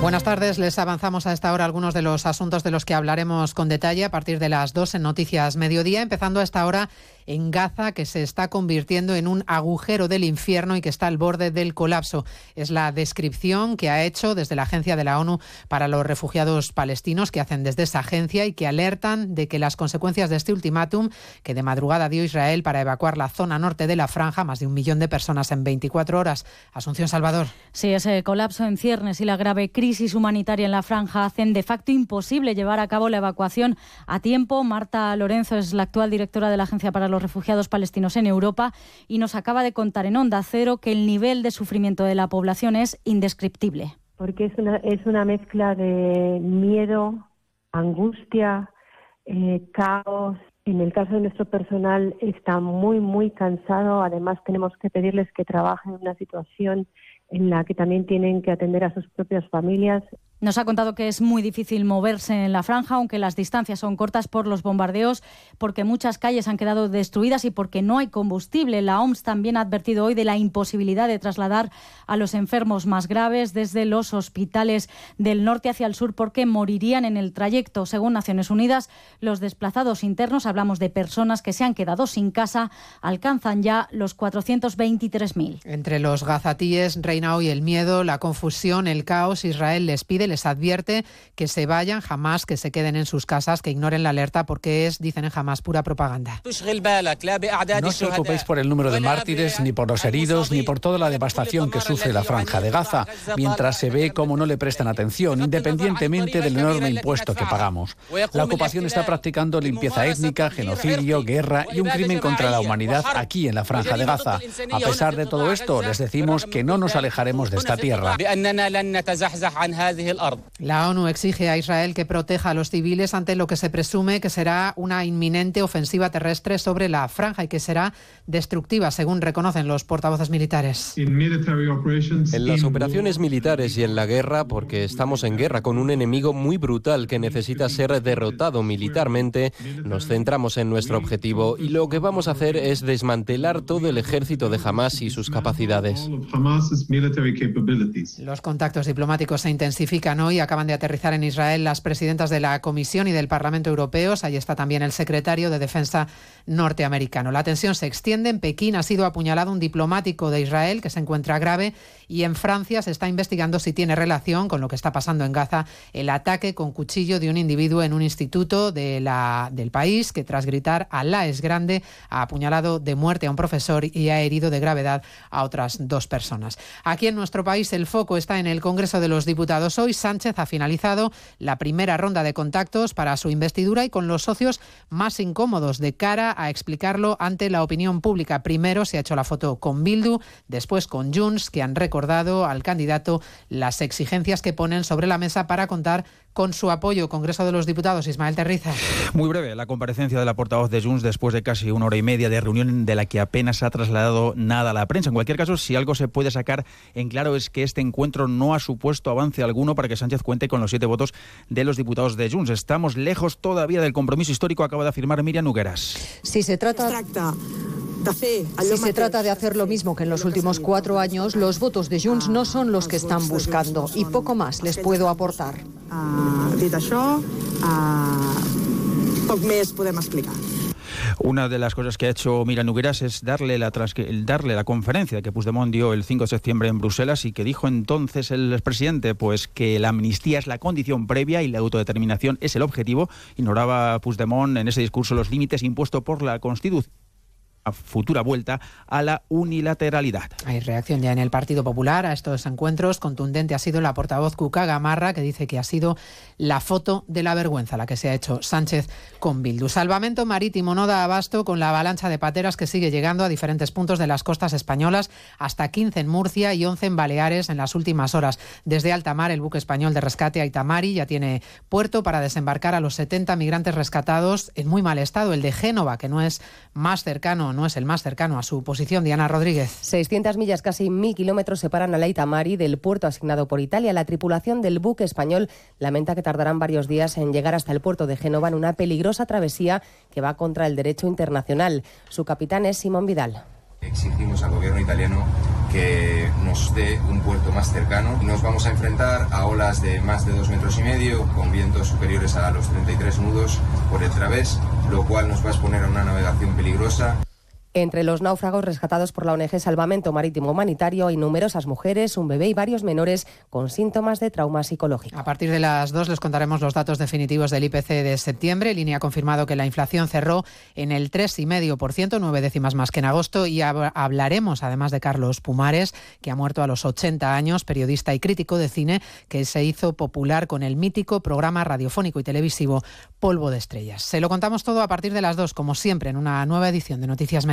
Buenas tardes, les avanzamos a esta hora algunos de los asuntos de los que hablaremos con detalle a partir de las dos en Noticias Mediodía, empezando a esta hora en Gaza, que se está convirtiendo en un agujero del infierno y que está al borde del colapso. Es la descripción que ha hecho desde la Agencia de la ONU para los Refugiados Palestinos, que hacen desde esa agencia y que alertan de que las consecuencias de este ultimátum que de madrugada dio Israel para evacuar la zona norte de la franja, más de un millón de personas en 24 horas. Asunción Salvador. Sí, ese colapso en ciernes y la grave crisis crisis humanitaria en la franja hacen de facto imposible llevar a cabo la evacuación a tiempo. Marta Lorenzo es la actual directora de la Agencia para los Refugiados Palestinos en Europa y nos acaba de contar en Onda Cero que el nivel de sufrimiento de la población es indescriptible. Porque es una, es una mezcla de miedo, angustia, eh, caos, en el caso de nuestro personal está muy, muy cansado. Además, tenemos que pedirles que trabajen en una situación en la que también tienen que atender a sus propias familias. Nos ha contado que es muy difícil moverse en la franja, aunque las distancias son cortas por los bombardeos, porque muchas calles han quedado destruidas y porque no hay combustible. La OMS también ha advertido hoy de la imposibilidad de trasladar a los enfermos más graves desde los hospitales del norte hacia el sur porque morirían en el trayecto. Según Naciones Unidas, los desplazados internos, hablamos de personas que se han quedado sin casa, alcanzan ya los 423.000. Entre los gazatíes reina hoy el miedo, la confusión, el caos. Israel les pide les advierte que se vayan, jamás que se queden en sus casas, que ignoren la alerta porque es, dicen en jamás, pura propaganda. No os preocupéis por el número de mártires, ni por los heridos, ni por toda la devastación que sufre la franja de Gaza, mientras se ve cómo no le prestan atención, independientemente del enorme impuesto que pagamos. La ocupación está practicando limpieza étnica, genocidio, guerra y un crimen contra la humanidad aquí en la franja de Gaza. A pesar de todo esto, les decimos que no nos alejaremos de esta tierra. La ONU exige a Israel que proteja a los civiles ante lo que se presume que será una inminente ofensiva terrestre sobre la franja y que será destructiva, según reconocen los portavoces militares. En las operaciones militares y en la guerra, porque estamos en guerra con un enemigo muy brutal que necesita ser derrotado militarmente, nos centramos en nuestro objetivo y lo que vamos a hacer es desmantelar todo el ejército de Hamas y sus capacidades. Los contactos diplomáticos se intensifican hoy. Acaban de aterrizar en Israel las presidentas de la Comisión y del Parlamento Europeos. Ahí está también el secretario de Defensa norteamericano. La tensión se extiende. En Pekín ha sido apuñalado un diplomático de Israel que se encuentra grave y en Francia se está investigando si tiene relación con lo que está pasando en Gaza el ataque con cuchillo de un individuo en un instituto de la, del país que tras gritar Alá es grande ha apuñalado de muerte a un profesor y ha herido de gravedad a otras dos personas. Aquí en nuestro país el foco está en el Congreso de los Diputados. Hoy Sánchez ha finalizado la primera ronda de contactos para su investidura y con los socios más incómodos de cara a explicarlo ante la opinión pública. Primero se ha hecho la foto con Bildu, después con Junts, que han recordado al candidato las exigencias que ponen sobre la mesa para contar con su apoyo. Congreso de los Diputados, Ismael Terriza. Muy breve, la comparecencia de la portavoz de Junts después de casi una hora y media de reunión de la que apenas ha trasladado nada a la prensa. En cualquier caso, si algo se puede sacar en claro es que este encuentro no ha supuesto avance alguno para que Sánchez cuente con los siete votos de los diputados de Junts. Estamos lejos todavía del compromiso histórico, acaba de afirmar Miriam Nugueras. Si se trata si se trata de hacer lo mismo que en los últimos cuatro años, los votos de Junts no son los que están buscando y poco más les puedo aportar. explicar. Una de las cosas que ha hecho Mira Nugueras es darle la, darle la conferencia que Puigdemont dio el 5 de septiembre en Bruselas y que dijo entonces el expresidente pues que la amnistía es la condición previa y la autodeterminación es el objetivo. Ignoraba Puigdemont en ese discurso los límites impuestos por la Constitución futura vuelta a la unilateralidad. Hay reacción ya en el Partido Popular a estos encuentros. Contundente ha sido la portavoz Cuca Gamarra, que dice que ha sido la foto de la vergüenza la que se ha hecho Sánchez con Bildu. Salvamento marítimo no da abasto con la avalancha de pateras que sigue llegando a diferentes puntos de las costas españolas, hasta 15 en Murcia y 11 en Baleares en las últimas horas. Desde alta mar, el buque español de rescate Aitamari ya tiene puerto para desembarcar a los 70 migrantes rescatados en muy mal estado. El de Génova, que no es más cercano, no es el más cercano a su posición. Diana Rodríguez. 600 millas, casi mil kilómetros separan a Leita Mari del puerto asignado por Italia. La tripulación del buque español lamenta que tardarán varios días en llegar hasta el puerto de Génova en una peligrosa travesía que va contra el derecho internacional. Su capitán es Simón Vidal. Exigimos al gobierno italiano que nos dé un puerto más cercano. Nos vamos a enfrentar a olas de más de dos metros y medio, con vientos superiores a los 33 nudos por el través, lo cual nos va a exponer a una navegación peligrosa. Entre los náufragos rescatados por la ONG Salvamento Marítimo Humanitario hay numerosas mujeres, un bebé y varios menores con síntomas de trauma psicológico. A partir de las dos les contaremos los datos definitivos del IPC de septiembre. Línea ha confirmado que la inflación cerró en el 3,5%, nueve décimas más que en agosto. Y hablaremos además de Carlos Pumares, que ha muerto a los 80 años, periodista y crítico de cine, que se hizo popular con el mítico programa radiofónico y televisivo Polvo de Estrellas. Se lo contamos todo a partir de las dos, como siempre, en una nueva edición de Noticias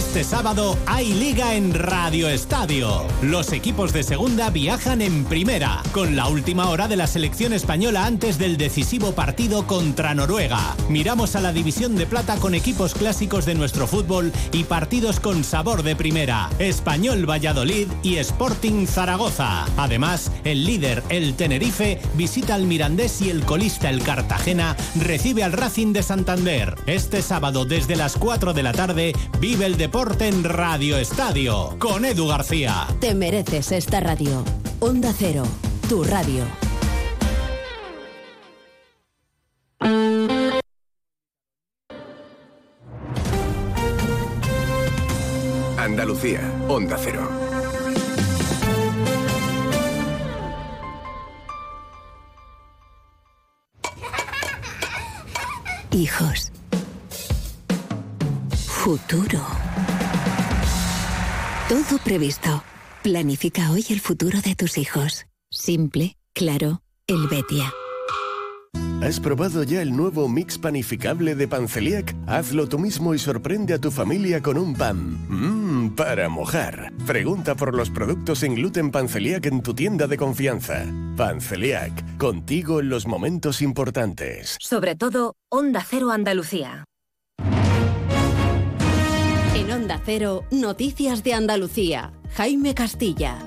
Este sábado hay liga en Radio Estadio. Los equipos de segunda viajan en primera, con la última hora de la selección española antes del decisivo partido contra Noruega. Miramos a la división de plata con equipos clásicos de nuestro fútbol y partidos con sabor de primera. Español Valladolid y Sporting Zaragoza. Además, el líder, el Tenerife, visita al Mirandés y el colista, el Cartagena, recibe al Racing de Santander. Este sábado desde las 4 de la tarde vive el deporte en Radio Estadio con Edu García. Te mereces esta radio. Onda Cero, tu radio. Andalucía, Onda Cero. Hijos. Futuro. Todo previsto. Planifica hoy el futuro de tus hijos. Simple, claro, el Betia. ¿Has probado ya el nuevo mix panificable de Panceliac? Hazlo tú mismo y sorprende a tu familia con un pan. Mmm, para mojar. Pregunta por los productos sin gluten Panceliac en tu tienda de confianza. Panceliac, contigo en los momentos importantes. Sobre todo, Onda Cero Andalucía. Onda Cero, Noticias de Andalucía. Jaime Castilla.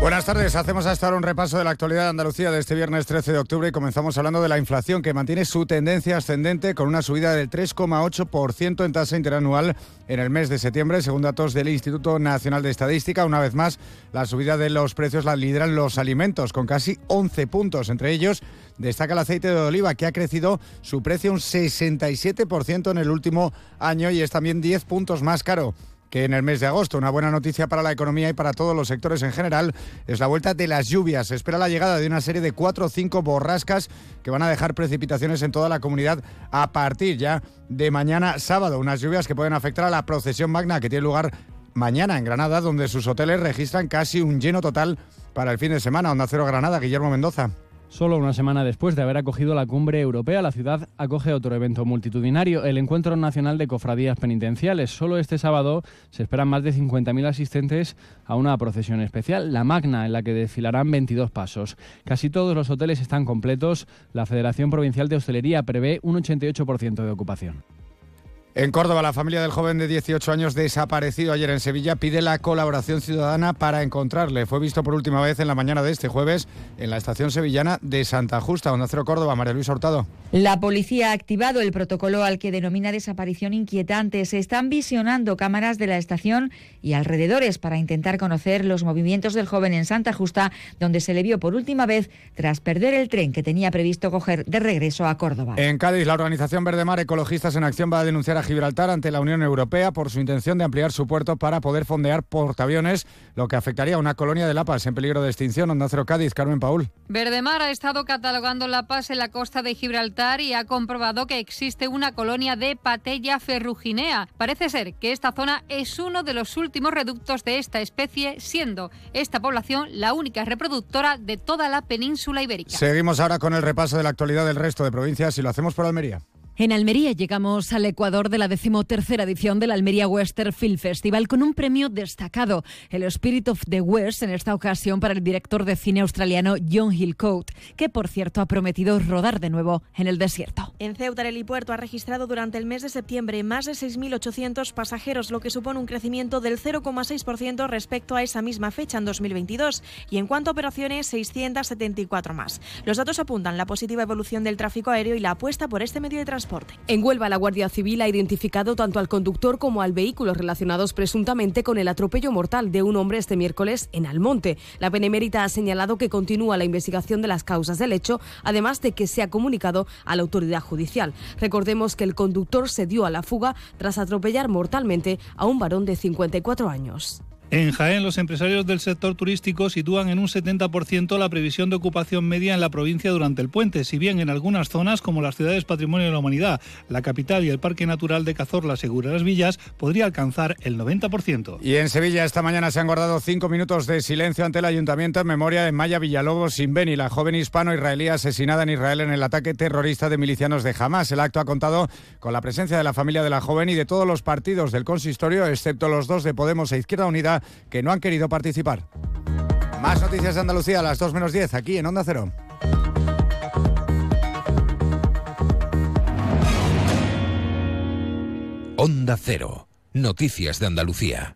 Buenas tardes, hacemos hasta ahora un repaso de la actualidad de Andalucía de este viernes 13 de octubre y comenzamos hablando de la inflación que mantiene su tendencia ascendente con una subida del 3,8% en tasa interanual en el mes de septiembre, según datos del Instituto Nacional de Estadística. Una vez más, la subida de los precios la lideran los alimentos con casi 11 puntos, entre ellos destaca el aceite de oliva, que ha crecido su precio un 67% en el último año y es también 10 puntos más caro que en el mes de agosto. Una buena noticia para la economía y para todos los sectores en general es la vuelta de las lluvias. Se espera la llegada de una serie de cuatro o cinco borrascas que van a dejar precipitaciones en toda la comunidad a partir ya de mañana sábado. Unas lluvias que pueden afectar a la procesión magna que tiene lugar mañana en Granada, donde sus hoteles registran casi un lleno total para el fin de semana. Onda Cero Granada, Guillermo Mendoza. Solo una semana después de haber acogido la cumbre europea, la ciudad acoge otro evento multitudinario, el Encuentro Nacional de Cofradías Penitenciales. Solo este sábado se esperan más de 50.000 asistentes a una procesión especial, la Magna, en la que desfilarán 22 pasos. Casi todos los hoteles están completos. La Federación Provincial de Hostelería prevé un 88% de ocupación. En Córdoba, la familia del joven de 18 años desaparecido ayer en Sevilla pide la colaboración ciudadana para encontrarle. Fue visto por última vez en la mañana de este jueves en la estación sevillana de Santa Justa, Onda Cero Córdoba. María Luisa Hurtado. La policía ha activado el protocolo al que denomina desaparición inquietante. Se están visionando cámaras de la estación y alrededores para intentar conocer los movimientos del joven en Santa Justa, donde se le vio por última vez tras perder el tren que tenía previsto coger de regreso a Córdoba. En Cádiz, la organización Verde Mar Ecologistas en Acción va a denunciar a Gibraltar ante la Unión Europea por su intención de ampliar su puerto para poder fondear portaaviones, lo que afectaría a una colonia de lapas en peligro de extinción. Onda Cero Cádiz, Carmen Paul. Verdemar ha estado catalogando lapas en la costa de Gibraltar y ha comprobado que existe una colonia de patella ferruginea. Parece ser que esta zona es uno de los últimos reductos de esta especie, siendo esta población la única reproductora de toda la península ibérica. Seguimos ahora con el repaso de la actualidad del resto de provincias y lo hacemos por Almería. En Almería llegamos al Ecuador de la decimotercera edición del Almería Western Film Festival con un premio destacado, el Spirit of the West, en esta ocasión para el director de cine australiano John Hillcoat, que por cierto ha prometido rodar de nuevo en el desierto. En Ceuta, el helipuerto ha registrado durante el mes de septiembre más de 6.800 pasajeros, lo que supone un crecimiento del 0,6% respecto a esa misma fecha en 2022. Y en cuanto a operaciones, 674 más. Los datos apuntan la positiva evolución del tráfico aéreo y la apuesta por este medio de transporte en Huelva, la Guardia Civil ha identificado tanto al conductor como al vehículo relacionados presuntamente con el atropello mortal de un hombre este miércoles en Almonte. La Benemérita ha señalado que continúa la investigación de las causas del hecho, además de que se ha comunicado a la autoridad judicial. Recordemos que el conductor se dio a la fuga tras atropellar mortalmente a un varón de 54 años. En Jaén, los empresarios del sector turístico sitúan en un 70% la previsión de ocupación media en la provincia durante el puente, si bien en algunas zonas, como las ciudades Patrimonio de la Humanidad, la capital y el Parque Natural de Cazorla, Segura las Villas, podría alcanzar el 90%. Y en Sevilla esta mañana se han guardado cinco minutos de silencio ante el ayuntamiento en memoria de Maya Villalobos Sinbeni, la joven hispano-israelí asesinada en Israel en el ataque terrorista de milicianos de Hamas. El acto ha contado con la presencia de la familia de la joven y de todos los partidos del consistorio, excepto los dos de Podemos e Izquierda Unida que no han querido participar. Más noticias de Andalucía a las 2 menos 10 aquí en Onda Cero. Onda Cero. Noticias de Andalucía.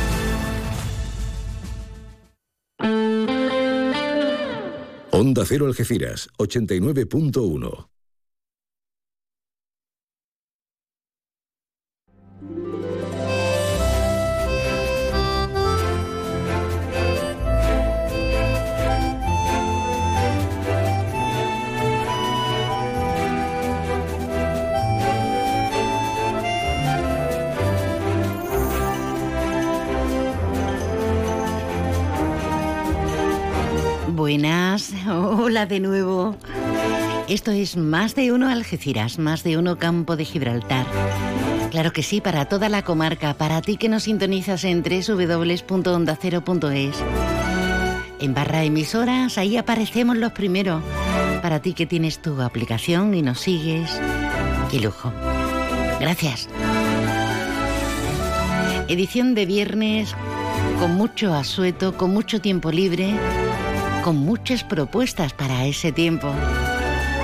Onda Cero Algeciras, 89.1. Hola de nuevo. Esto es Más de Uno Algeciras, Más de Uno Campo de Gibraltar. Claro que sí, para toda la comarca, para ti que nos sintonizas en www.ondacero.es. En barra emisoras, ahí aparecemos los primeros. Para ti que tienes tu aplicación y nos sigues. Qué lujo. Gracias. Edición de viernes con mucho asueto, con mucho tiempo libre con muchas propuestas para ese tiempo.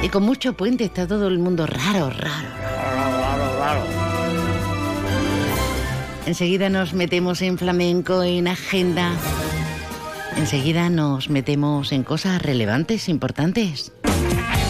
Y con mucho puente está todo el mundo raro, raro, raro, raro, raro. Enseguida nos metemos en flamenco, en agenda. Enseguida nos metemos en cosas relevantes, importantes.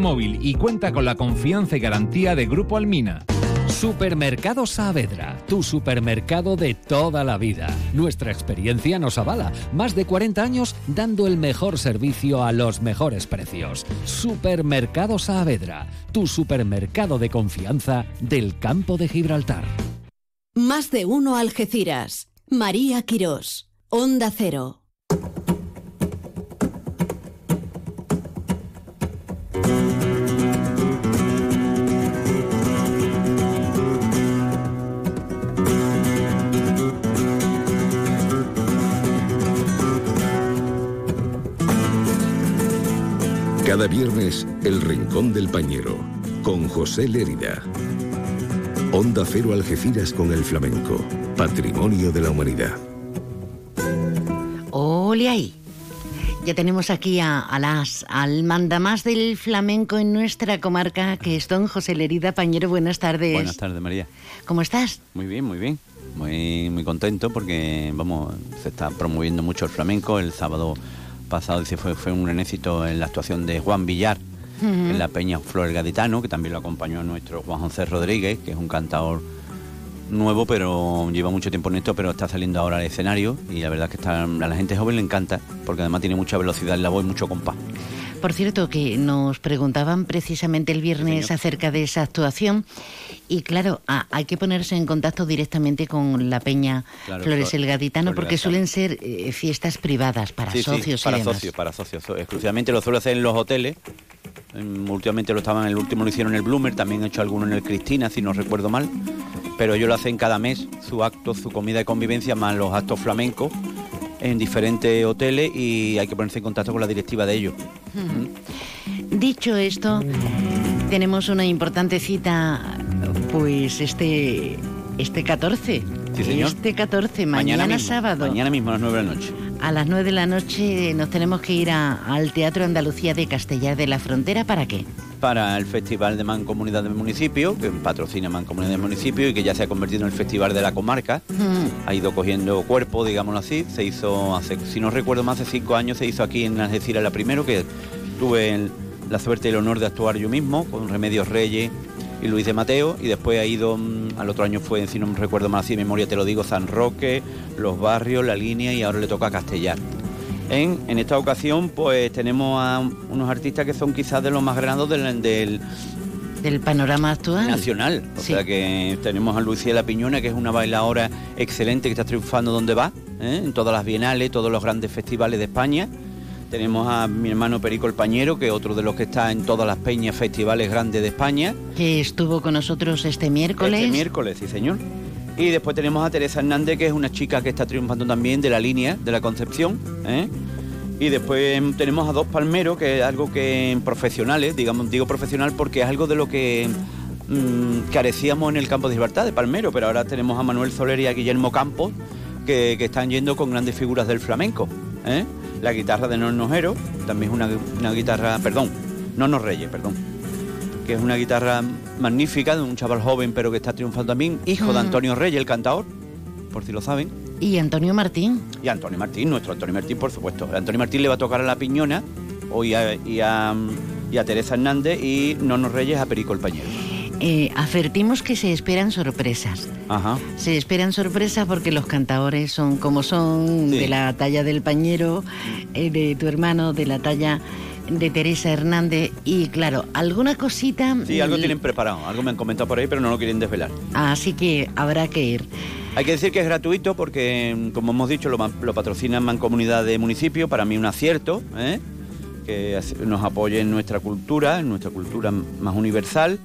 móvil y cuenta con la confianza y garantía de Grupo Almina. Supermercado Saavedra, tu supermercado de toda la vida. Nuestra experiencia nos avala. Más de 40 años dando el mejor servicio a los mejores precios. Supermercado Saavedra, tu supermercado de confianza del campo de Gibraltar. Más de uno Algeciras. María Quirós. Onda Cero. Cada viernes, El Rincón del Pañero, con José Lérida. Onda Cero Algeciras con el flamenco, patrimonio de la humanidad. Ole ahí. Ya tenemos aquí a, las, al mandamás del flamenco en nuestra comarca, que es don José Lerida Pañero. Buenas tardes. Buenas tardes, María. ¿Cómo estás? Muy bien, muy bien. Muy, muy contento porque, vamos, se está promoviendo mucho el flamenco. El sábado pasado dice, fue, fue un éxito en la actuación de Juan Villar en la Peña Flor Gaditano, que también lo acompañó nuestro Juan José Rodríguez, que es un cantador nuevo, pero lleva mucho tiempo en esto, pero está saliendo ahora al escenario y la verdad es que está, a la gente joven le encanta, porque además tiene mucha velocidad en la voz y mucho compás. Por cierto, que nos preguntaban precisamente el viernes acerca de esa actuación y claro, hay que ponerse en contacto directamente con la Peña Flores el Gaditano porque suelen ser eh, fiestas privadas para socios. para socios, para socios. Exclusivamente lo suele hacer en los hoteles. Últimamente lo estaban, el último lo hicieron en el Bloomer, también he hecho alguno en el Cristina, si no recuerdo mal. Pero ellos lo hacen cada mes, su acto, su comida de convivencia, más los actos flamencos en diferentes hoteles y hay que ponerse en contacto con la directiva de ellos. Dicho esto, tenemos una importante cita, pues este, este 14. Este 14, mañana, sábado. Mañana mismo a las 9 de la noche. A las 9 de la noche nos tenemos que ir al Teatro Andalucía de Castellar de la Frontera. ¿Para qué? Para el Festival de Mancomunidad del Municipio, que patrocina Mancomunidad del Municipio y que ya se ha convertido en el Festival de la Comarca. Ha ido cogiendo cuerpo, digámoslo así. Se hizo hace, si no recuerdo más, hace cinco años se hizo aquí en Algeciras la primero, que tuve la suerte y el honor de actuar yo mismo, con Remedios Reyes y Luis de Mateo, y después ha ido, mm, al otro año fue, si no me recuerdo más así de memoria, te lo digo, San Roque, Los Barrios, La Línea, y ahora le toca a Castellar. En, en esta ocasión, pues tenemos a unos artistas que son quizás de los más grandes del, del panorama actual. Nacional. O sea que tenemos a Luciela Piñona, que es una bailadora excelente que está triunfando donde va, ¿eh? en todas las bienales, todos los grandes festivales de España. Tenemos a mi hermano Perico el Pañero, que es otro de los que está en todas las peñas, festivales grandes de España. Que estuvo con nosotros este miércoles. Este miércoles, sí, señor. Y después tenemos a Teresa Hernández, que es una chica que está triunfando también de la línea de la Concepción. ¿eh? Y después tenemos a dos palmeros, que es algo que profesionales, digamos, digo profesional porque es algo de lo que mm, carecíamos en el campo de libertad de palmero, pero ahora tenemos a Manuel Soler y a Guillermo Campos, que, están yendo con grandes figuras del flamenco. ¿Eh? la guitarra de Nono Jero, también es una, una, guitarra, perdón, Nono Reyes, perdón, que es una guitarra magnífica de un chaval joven pero que está triunfando también, hijo de mm. Antonio Reyes, el cantador, por si lo saben. Y Antonio Martín. Y Antonio Martín, nuestro Antonio Martín, por supuesto. Antonio Martín le va a tocar a La Piñona hoy a, y, a, y a Teresa Hernández y Nono Reyes a Perico el Pañero. Eh, afertimos que se esperan sorpresas. Ajá. Se esperan sorpresas porque los cantadores son como son, de la talla del pañero, eh, de tu hermano, de la talla de Teresa Hernández y claro, alguna cosita... Sí, algo tienen preparado, algo me han comentado por ahí, pero no lo quieren desvelar. Así que habrá que ir. Hay que decir que es gratuito porque, como hemos dicho, lo, lo patrocina Mancomunidad de Municipio, para mí un acierto, ¿eh? que nos apoye en nuestra cultura, en nuestra cultura más universal.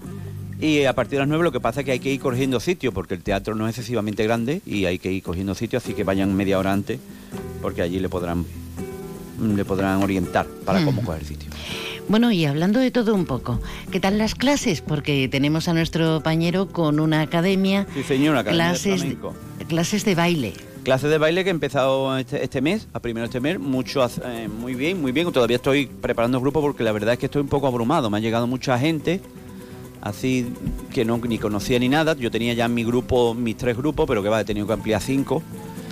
Y a partir de las 9 lo que pasa es que hay que ir cogiendo sitio, porque el teatro no es excesivamente grande y hay que ir cogiendo sitio, así que vayan media hora antes, porque allí le podrán, le podrán orientar para cómo coger sitio. Bueno, y hablando de todo un poco, ¿qué tal las clases? Porque tenemos a nuestro pañero con una academia, Sí, señora, Academia de clases, Flamenco. clases de baile. Clases de baile que he empezado este, este mes, a primero este mes, mucho, eh, muy bien, muy bien. Todavía estoy preparando grupo porque la verdad es que estoy un poco abrumado. Me ha llegado mucha gente, así que no ni conocía ni nada. Yo tenía ya mi grupo, mis tres grupos, pero que va, he tenido que ampliar a cinco.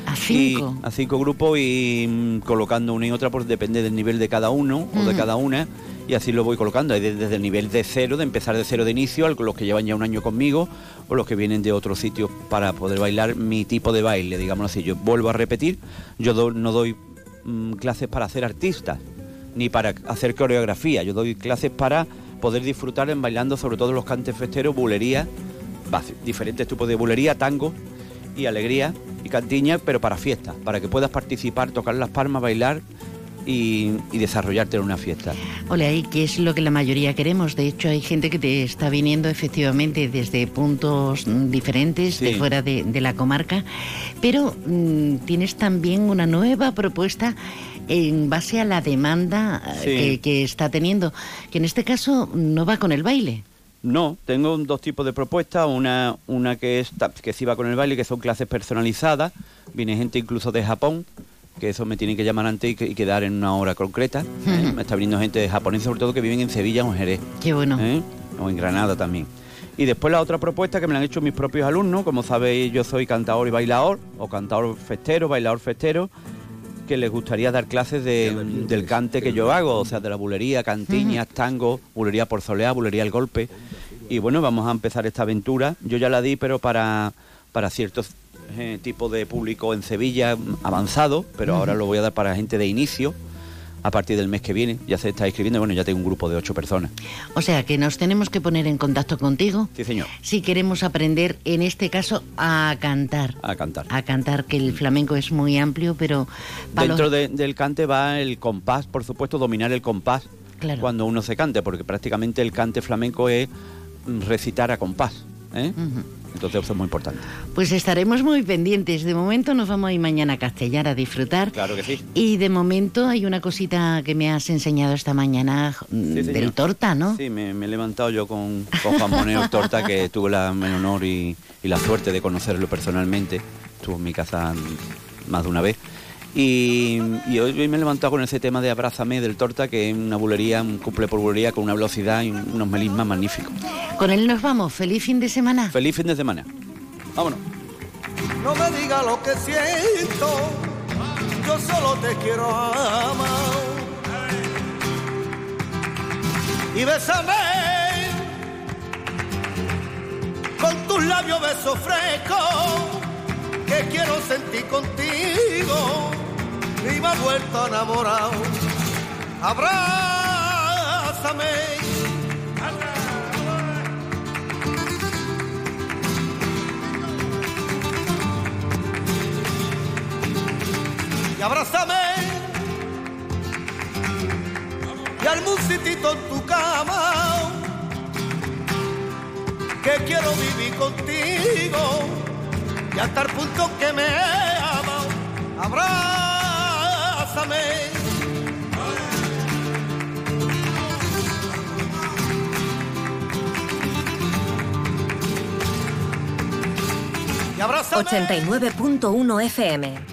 ¿A Y- cinco? a cinco grupos y mm, colocando una y otra, pues depende del nivel de cada uno o de cada una. Y así lo voy colocando, Hay de- desde el nivel de cero, de empezar de cero de inicio, a los que llevan ya un año conmigo o los que vienen de otros sitios para poder bailar mi tipo de baile, digámoslo así. Yo vuelvo a repetir, yo do- no doy mm, clases para hacer artistas, ni para hacer coreografía, yo doy clases para poder disfrutar en bailando sobre todo los cantes festeros, bulería, va, diferentes tipos de bulería, tango y alegría y cantiña, pero para fiestas, para que puedas participar, tocar las palmas, bailar y, y desarrollarte en una fiesta. Ole, ahí, que es lo que la mayoría queremos. De hecho, hay gente que te está viniendo efectivamente desde puntos mm, diferentes, de fuera de, de la comarca, pero mm, tienes también una nueva propuesta en base a la demanda eh, Sí. que, que está teniendo, que en este caso no va con el baile. No, tengo dos tipos de propuestas, una, una que es que sí va con el baile, que son clases personalizadas, viene gente incluso de Japón, que eso me tienen que llamar antes y, que- y quedar en una hora concreta. ¿eh? Me está viniendo gente japonesa, sobre todo que viven en Sevilla o en Jerez. Qué bueno. ¿eh? O en Granada también. Y después la otra propuesta que me la han hecho mis propios alumnos, como sabéis yo soy cantador y bailador, o cantador festero, bailador festero, que les gustaría dar clases de- del cante que yo hago, o sea, de la bulería, cantiñas, tango, bulería por soleá, bulería al golpe. Y bueno, vamos a empezar esta aventura. Yo ya la di, pero para, para ciertos eh, tipos de público en Sevilla avanzado, pero ahora lo voy a dar para gente de inicio a partir del mes que viene. Ya se está inscribiendo, bueno, ya tengo un grupo de ocho personas. O sea, que nos tenemos que poner en contacto contigo Sí, señor, si queremos aprender, en este caso, a cantar. a cantar. A cantar, que el flamenco es muy amplio, pero... los- Dentro de- del cante va el compás, por supuesto, dominar el compás Claro. cuando uno se cante, porque prácticamente el cante flamenco es mm, recitar a compás. ¿eh? Entonces eso es muy importante. Pues estaremos muy pendientes. De momento nos vamos a ir mañana a Castellar a disfrutar. Claro que sí. Y de momento hay una cosita que me has enseñado esta mañana señor. del torta, ¿no? Sí, me, me he levantado yo con, con Juan Moneo Torta, que tuve la, el honor y, y la suerte de conocerlo personalmente. Estuvo en mi casa más de una vez. Y, y hoy me he levantado con ese tema de Abrázame del Torta, que es una bulería, un cumple por bulería con una velocidad y un- unos melismas magníficos. Con él nos vamos. Feliz fin de semana. Feliz fin de semana. Vámonos. No me diga lo que siento, yo solo te quiero amar. Y bésame con tus labios besos frescos, que quiero sentir contigo, y me ha vuelto enamorado. Abrázame. y abrázame y al musitito en tu cama que quiero vivir contigo y hasta el punto que me ama abrázame. Y abrázame. 89.1 FM.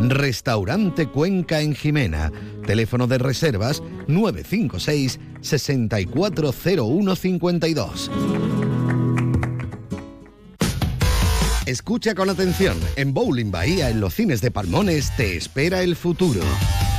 Restaurante Cuenca en Jimena. Teléfono de reservas 956 640152. Escucha con atención. En Bowling Bahía, en los cines de Palmones, te espera el futuro.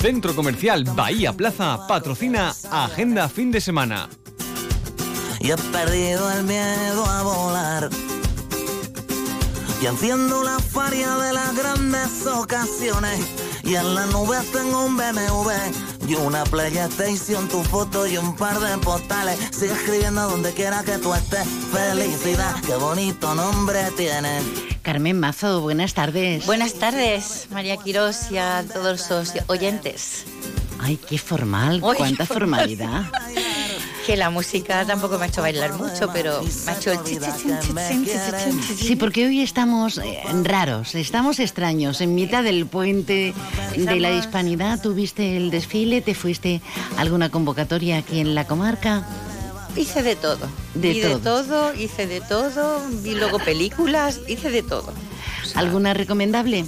Centro Comercial Bahía Plaza patrocina Agenda Fin de Semana. Y he perdido el miedo a volar. Y enciendo la faria de las grandes ocasiones. Y en la nube tengo un BMW y una PlayStation, tu foto y un par de postales. Sigue escribiendo donde quiera que tú estés. Felicidad, qué bonito nombre tiene. Carmen Mazo, buenas tardes. Buenas tardes, María Quirós y a todos los oyentes. Ay, qué formal, cuánta qué formalidad. Que la música tampoco me ha hecho bailar mucho, pero me ha hecho el Sí, porque hoy estamos eh, raros, estamos extraños. En mitad del puente de la hispanidad, tuviste el desfile, te fuiste a alguna convocatoria aquí en la comarca. Hice de todo. De Vi todo. de todo, hice de todo, vi luego películas, hice de todo. ¿Alguna recomendable?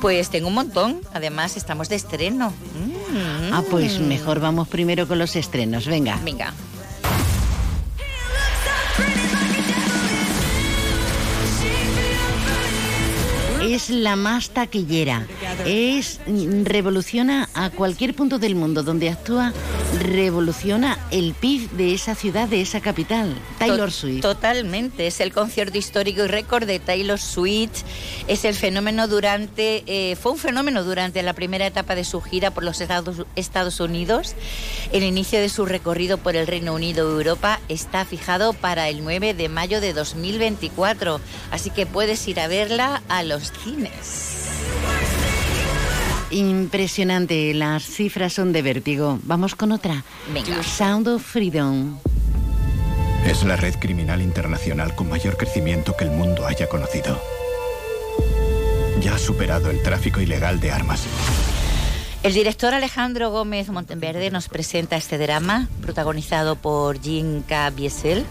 Pues tengo un montón. Además, estamos de estreno. Mm. Ah, pues mejor vamos primero con los estrenos. Venga. Venga. Es la más taquillera. Es mm, revoluciona a cualquier punto del mundo donde actúa, revoluciona el PIB de esa ciudad, de esa capital. Taylor Swift. Totalmente, es el concierto histórico y récord de Taylor Swift. Es el fenómeno durante, eh, fue un fenómeno durante la primera etapa de su gira por los Estados, Estados Unidos. El inicio de su recorrido por el Reino Unido y Europa está fijado para el 9 de mayo de 2024, así que puedes ir a verla a los cines. Impresionante, las cifras son de vértigo. Vamos con otra. Venga. Sound of Freedom. Es la red criminal internacional con mayor crecimiento que el mundo haya conocido. Ya ha superado el tráfico ilegal de armas. El director Alejandro Gómez Monteverde nos presenta este drama, protagonizado por Jean K. Biesel,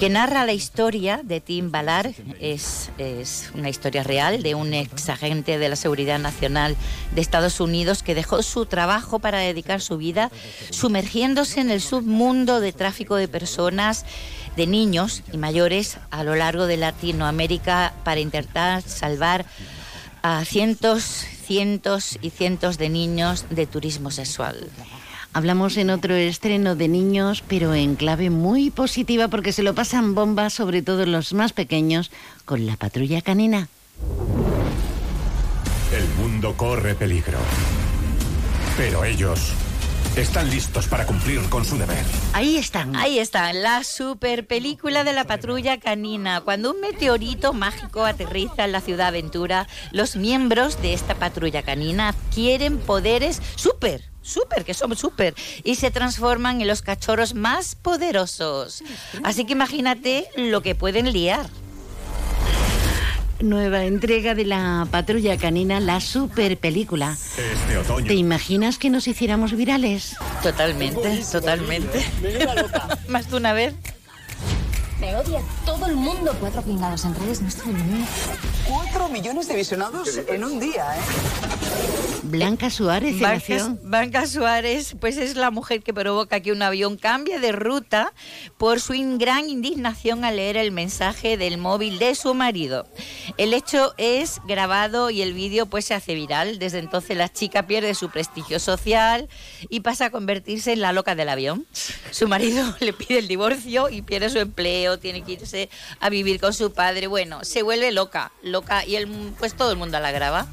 que narra la historia de Tim Ballard. Es, es una historia real de un ex agente de la Seguridad Nacional de Estados Unidos que dejó su trabajo para dedicar su vida sumergiéndose en el submundo de tráfico de personas de niños y mayores a lo largo de Latinoamérica para intentar salvar a cientos, cientos y cientos de niños de turismo sexual. Hablamos en otro estreno de niños, pero en clave muy positiva porque se lo pasan bombas, sobre todo los más pequeños, con la patrulla canina. El mundo corre peligro. Pero ellos están listos para cumplir con su deber. Ahí están. Ahí está, la super película de la patrulla canina. Cuando un meteorito mágico aterriza en la ciudad aventura, los miembros de esta patrulla canina adquieren poderes súper, súper, que son súper, y se transforman en los cachorros más poderosos. Así que imagínate lo que pueden liar. Nueva entrega de la patrulla canina, la super película. Este otoño. ¿Te imaginas que nos hiciéramos virales? Totalmente, totalmente. Más de una vez. Me odia todo el mundo. Cuatro pingados en redes no estoy bien. Cuatro millones de visionados en un día, ¿eh? Blanca Suárez Blanca. Blanca Suárez, pues es la mujer que provoca que un avión cambie de ruta por su in- gran indignación al leer el mensaje del móvil de su marido. El hecho es grabado y el vídeo pues se hace viral. Desde entonces la chica pierde su prestigio social y pasa a convertirse en la loca del avión. Su marido le pide el divorcio y pierde su empleo, tiene que irse a vivir con su padre. Bueno, se vuelve loca, loca y el, pues todo el mundo la graba.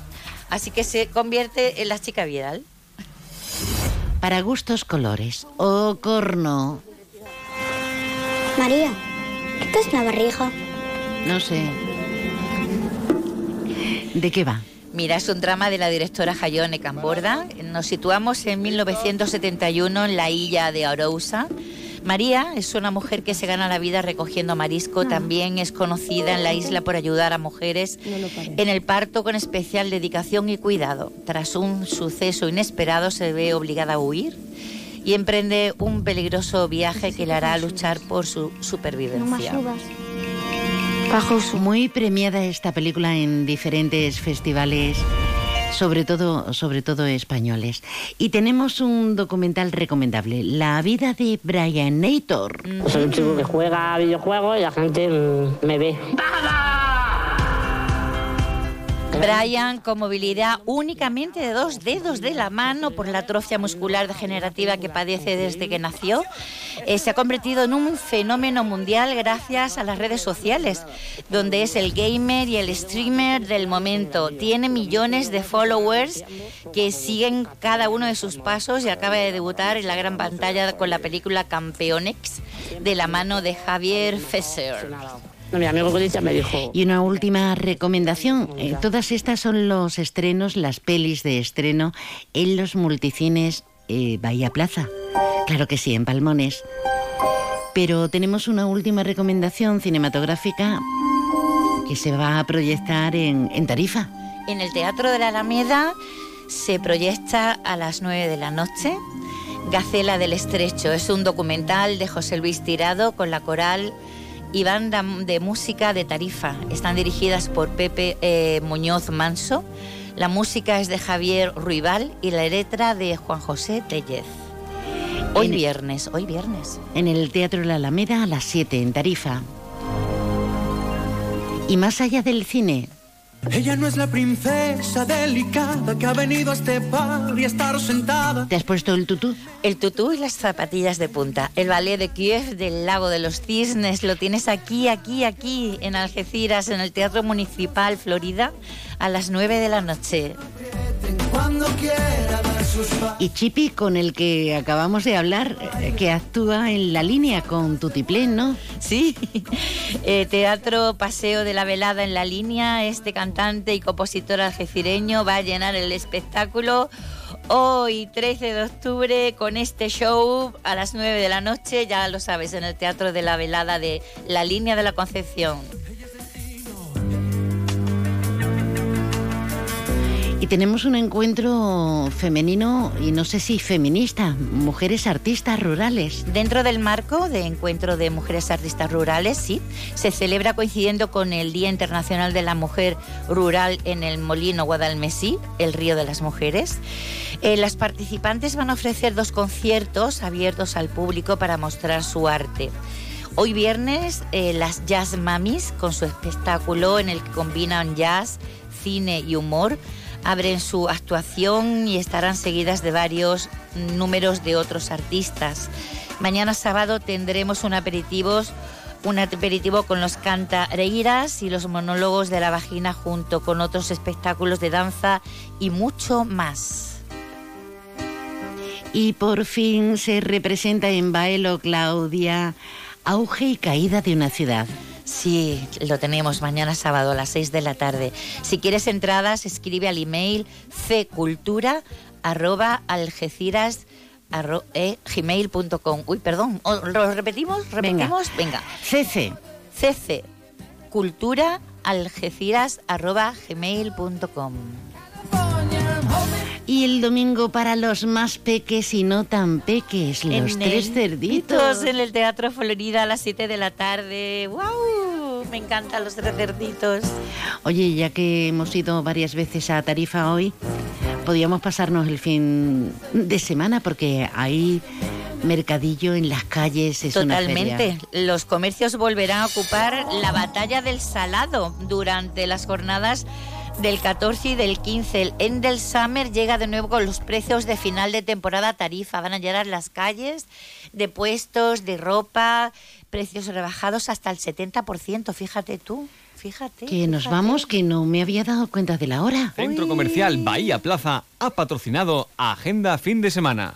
Así que se convierte en la chica viral. Para gustos colores. O corno. María, ¿qué es una barriga? No sé. ¿De qué va? Mira, es un drama de la directora Hayone Camborda. Nos situamos en 1971 en la isla de Arousa. María es una mujer que se gana la vida recogiendo marisco. También es conocida en la isla por ayudar a mujeres en el parto con especial dedicación y cuidado. Tras un suceso inesperado se ve obligada a huir y emprende un peligroso viaje que le hará luchar por su supervivencia. Muy premiada esta película en diferentes festivales, sobre todo, sobre todo españoles. Y tenemos un documental recomendable, La vida de Brian Nator. Soy un chico que juega a videojuegos y la gente mm, me ve. Brian, con movilidad únicamente de dos dedos de la mano por la atrofia muscular degenerativa que padece desde que nació, eh, se ha convertido en un fenómeno mundial gracias a las redes sociales, donde es el gamer y el streamer del momento. Tiene millones de followers que siguen cada uno de sus pasos y acaba de debutar en la gran pantalla con la película Campeonex de la mano de Javier Fesser. Mi amigo me dijo, Y una última recomendación. Eh, todas estas son los estrenos, las pelis de estreno en los multicines eh, Bahía Plaza. Claro que sí, en Palmones. Pero tenemos una última recomendación cinematográfica que se va a proyectar en, en Tarifa. En el Teatro de la Alameda se proyecta a las 9 de la noche Gacela del Estrecho. Es un documental de José Luis Tirado con la coral y banda de música de Tarifa. Están dirigidas por Pepe eh, Muñoz Manso. La música es de Javier Ruibal y la letra de Juan José Tellez. Hoy En- viernes, hoy viernes. En el Teatro La Alameda a las 7 en Tarifa. Y más allá del cine, Ella no es la princesa delicada que ha venido a este par y a estar sentada. ¿te has puesto el tutú? El tutú y las zapatillas de punta. El ballet de Kiev del Lago de los Cisnes lo tienes aquí, aquí, aquí, en Algeciras, en el Teatro Municipal Florida, a las 9 de la noche. Cuando quiera. Y Chipi, con el que acabamos de hablar, eh, que actúa en la línea con Tutiplén, ¿no? Sí, Eh, Teatro Paseo de la Velada en la línea. Este cantante y compositor algecireño va a llenar el espectáculo hoy, 13 de octubre, con este show a las 9 de la noche. Ya lo sabes, en el Teatro de la Velada de la Línea de la Concepción. Y tenemos un encuentro femenino y no sé si feminista, mujeres artistas rurales. Dentro del marco de Encuentro de Mujeres Artistas Rurales, sí, se celebra coincidiendo con el Día Internacional de la Mujer Rural en el Molino Guadalmesí, el Río de las Mujeres. Eh, las participantes van a ofrecer dos conciertos abiertos al público para mostrar su arte. Hoy viernes, eh, las Jazz Mamis, con su espectáculo en el que combinan jazz, cine y humor, abren su actuación y estarán seguidas de varios números de otros artistas. Mañana sábado tendremos un aperitivos un aperitivo con los cantareiras y los monólogos de la vagina junto con otros espectáculos de danza y mucho más. Y por fin se representa en Baelo, Claudia, auge y caída de una ciudad. Sí, lo tenemos mañana sábado a las 6 de la tarde. Si quieres entradas, escribe al email ccultura arroba algeciras arro- eh, gmail.com. Uy, perdón, ¿o- ¿lo repetimos? ¿Repetimos? Venga. CC. CC cultura algeciras arroba gmail.com. Y el domingo para los más peques y no tan peques, los En tres cerditos. En el Teatro Florida a las 7 de la tarde. ¡Wow! Me encantan los tres cerditos. Oye, ya que hemos ido varias veces a Tarifa hoy, podíamos pasarnos el fin de semana porque hay mercadillo en las calles, es una feria. Totalmente. Los comercios volverán a ocupar la batalla del salado durante las jornadas del 14 y del 15. El Endel Summer llega de nuevo con los precios de final de temporada tarifa. Van a llegar las calles de puestos, de ropa, precios rebajados hasta el 70%. Fíjate tú. Fíjate. Que nos vamos, que no me había dado cuenta de la hora. Centro Comercial Bahía Plaza ha patrocinado Agenda Fin de Semana.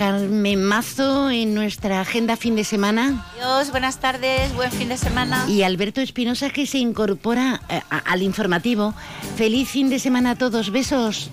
Carmen Mazo en nuestra agenda fin de semana. Dios, buenas tardes, buen fin de semana. Y Alberto Espinosa que se incorpora eh, al informativo. Feliz fin de semana a todos, besos.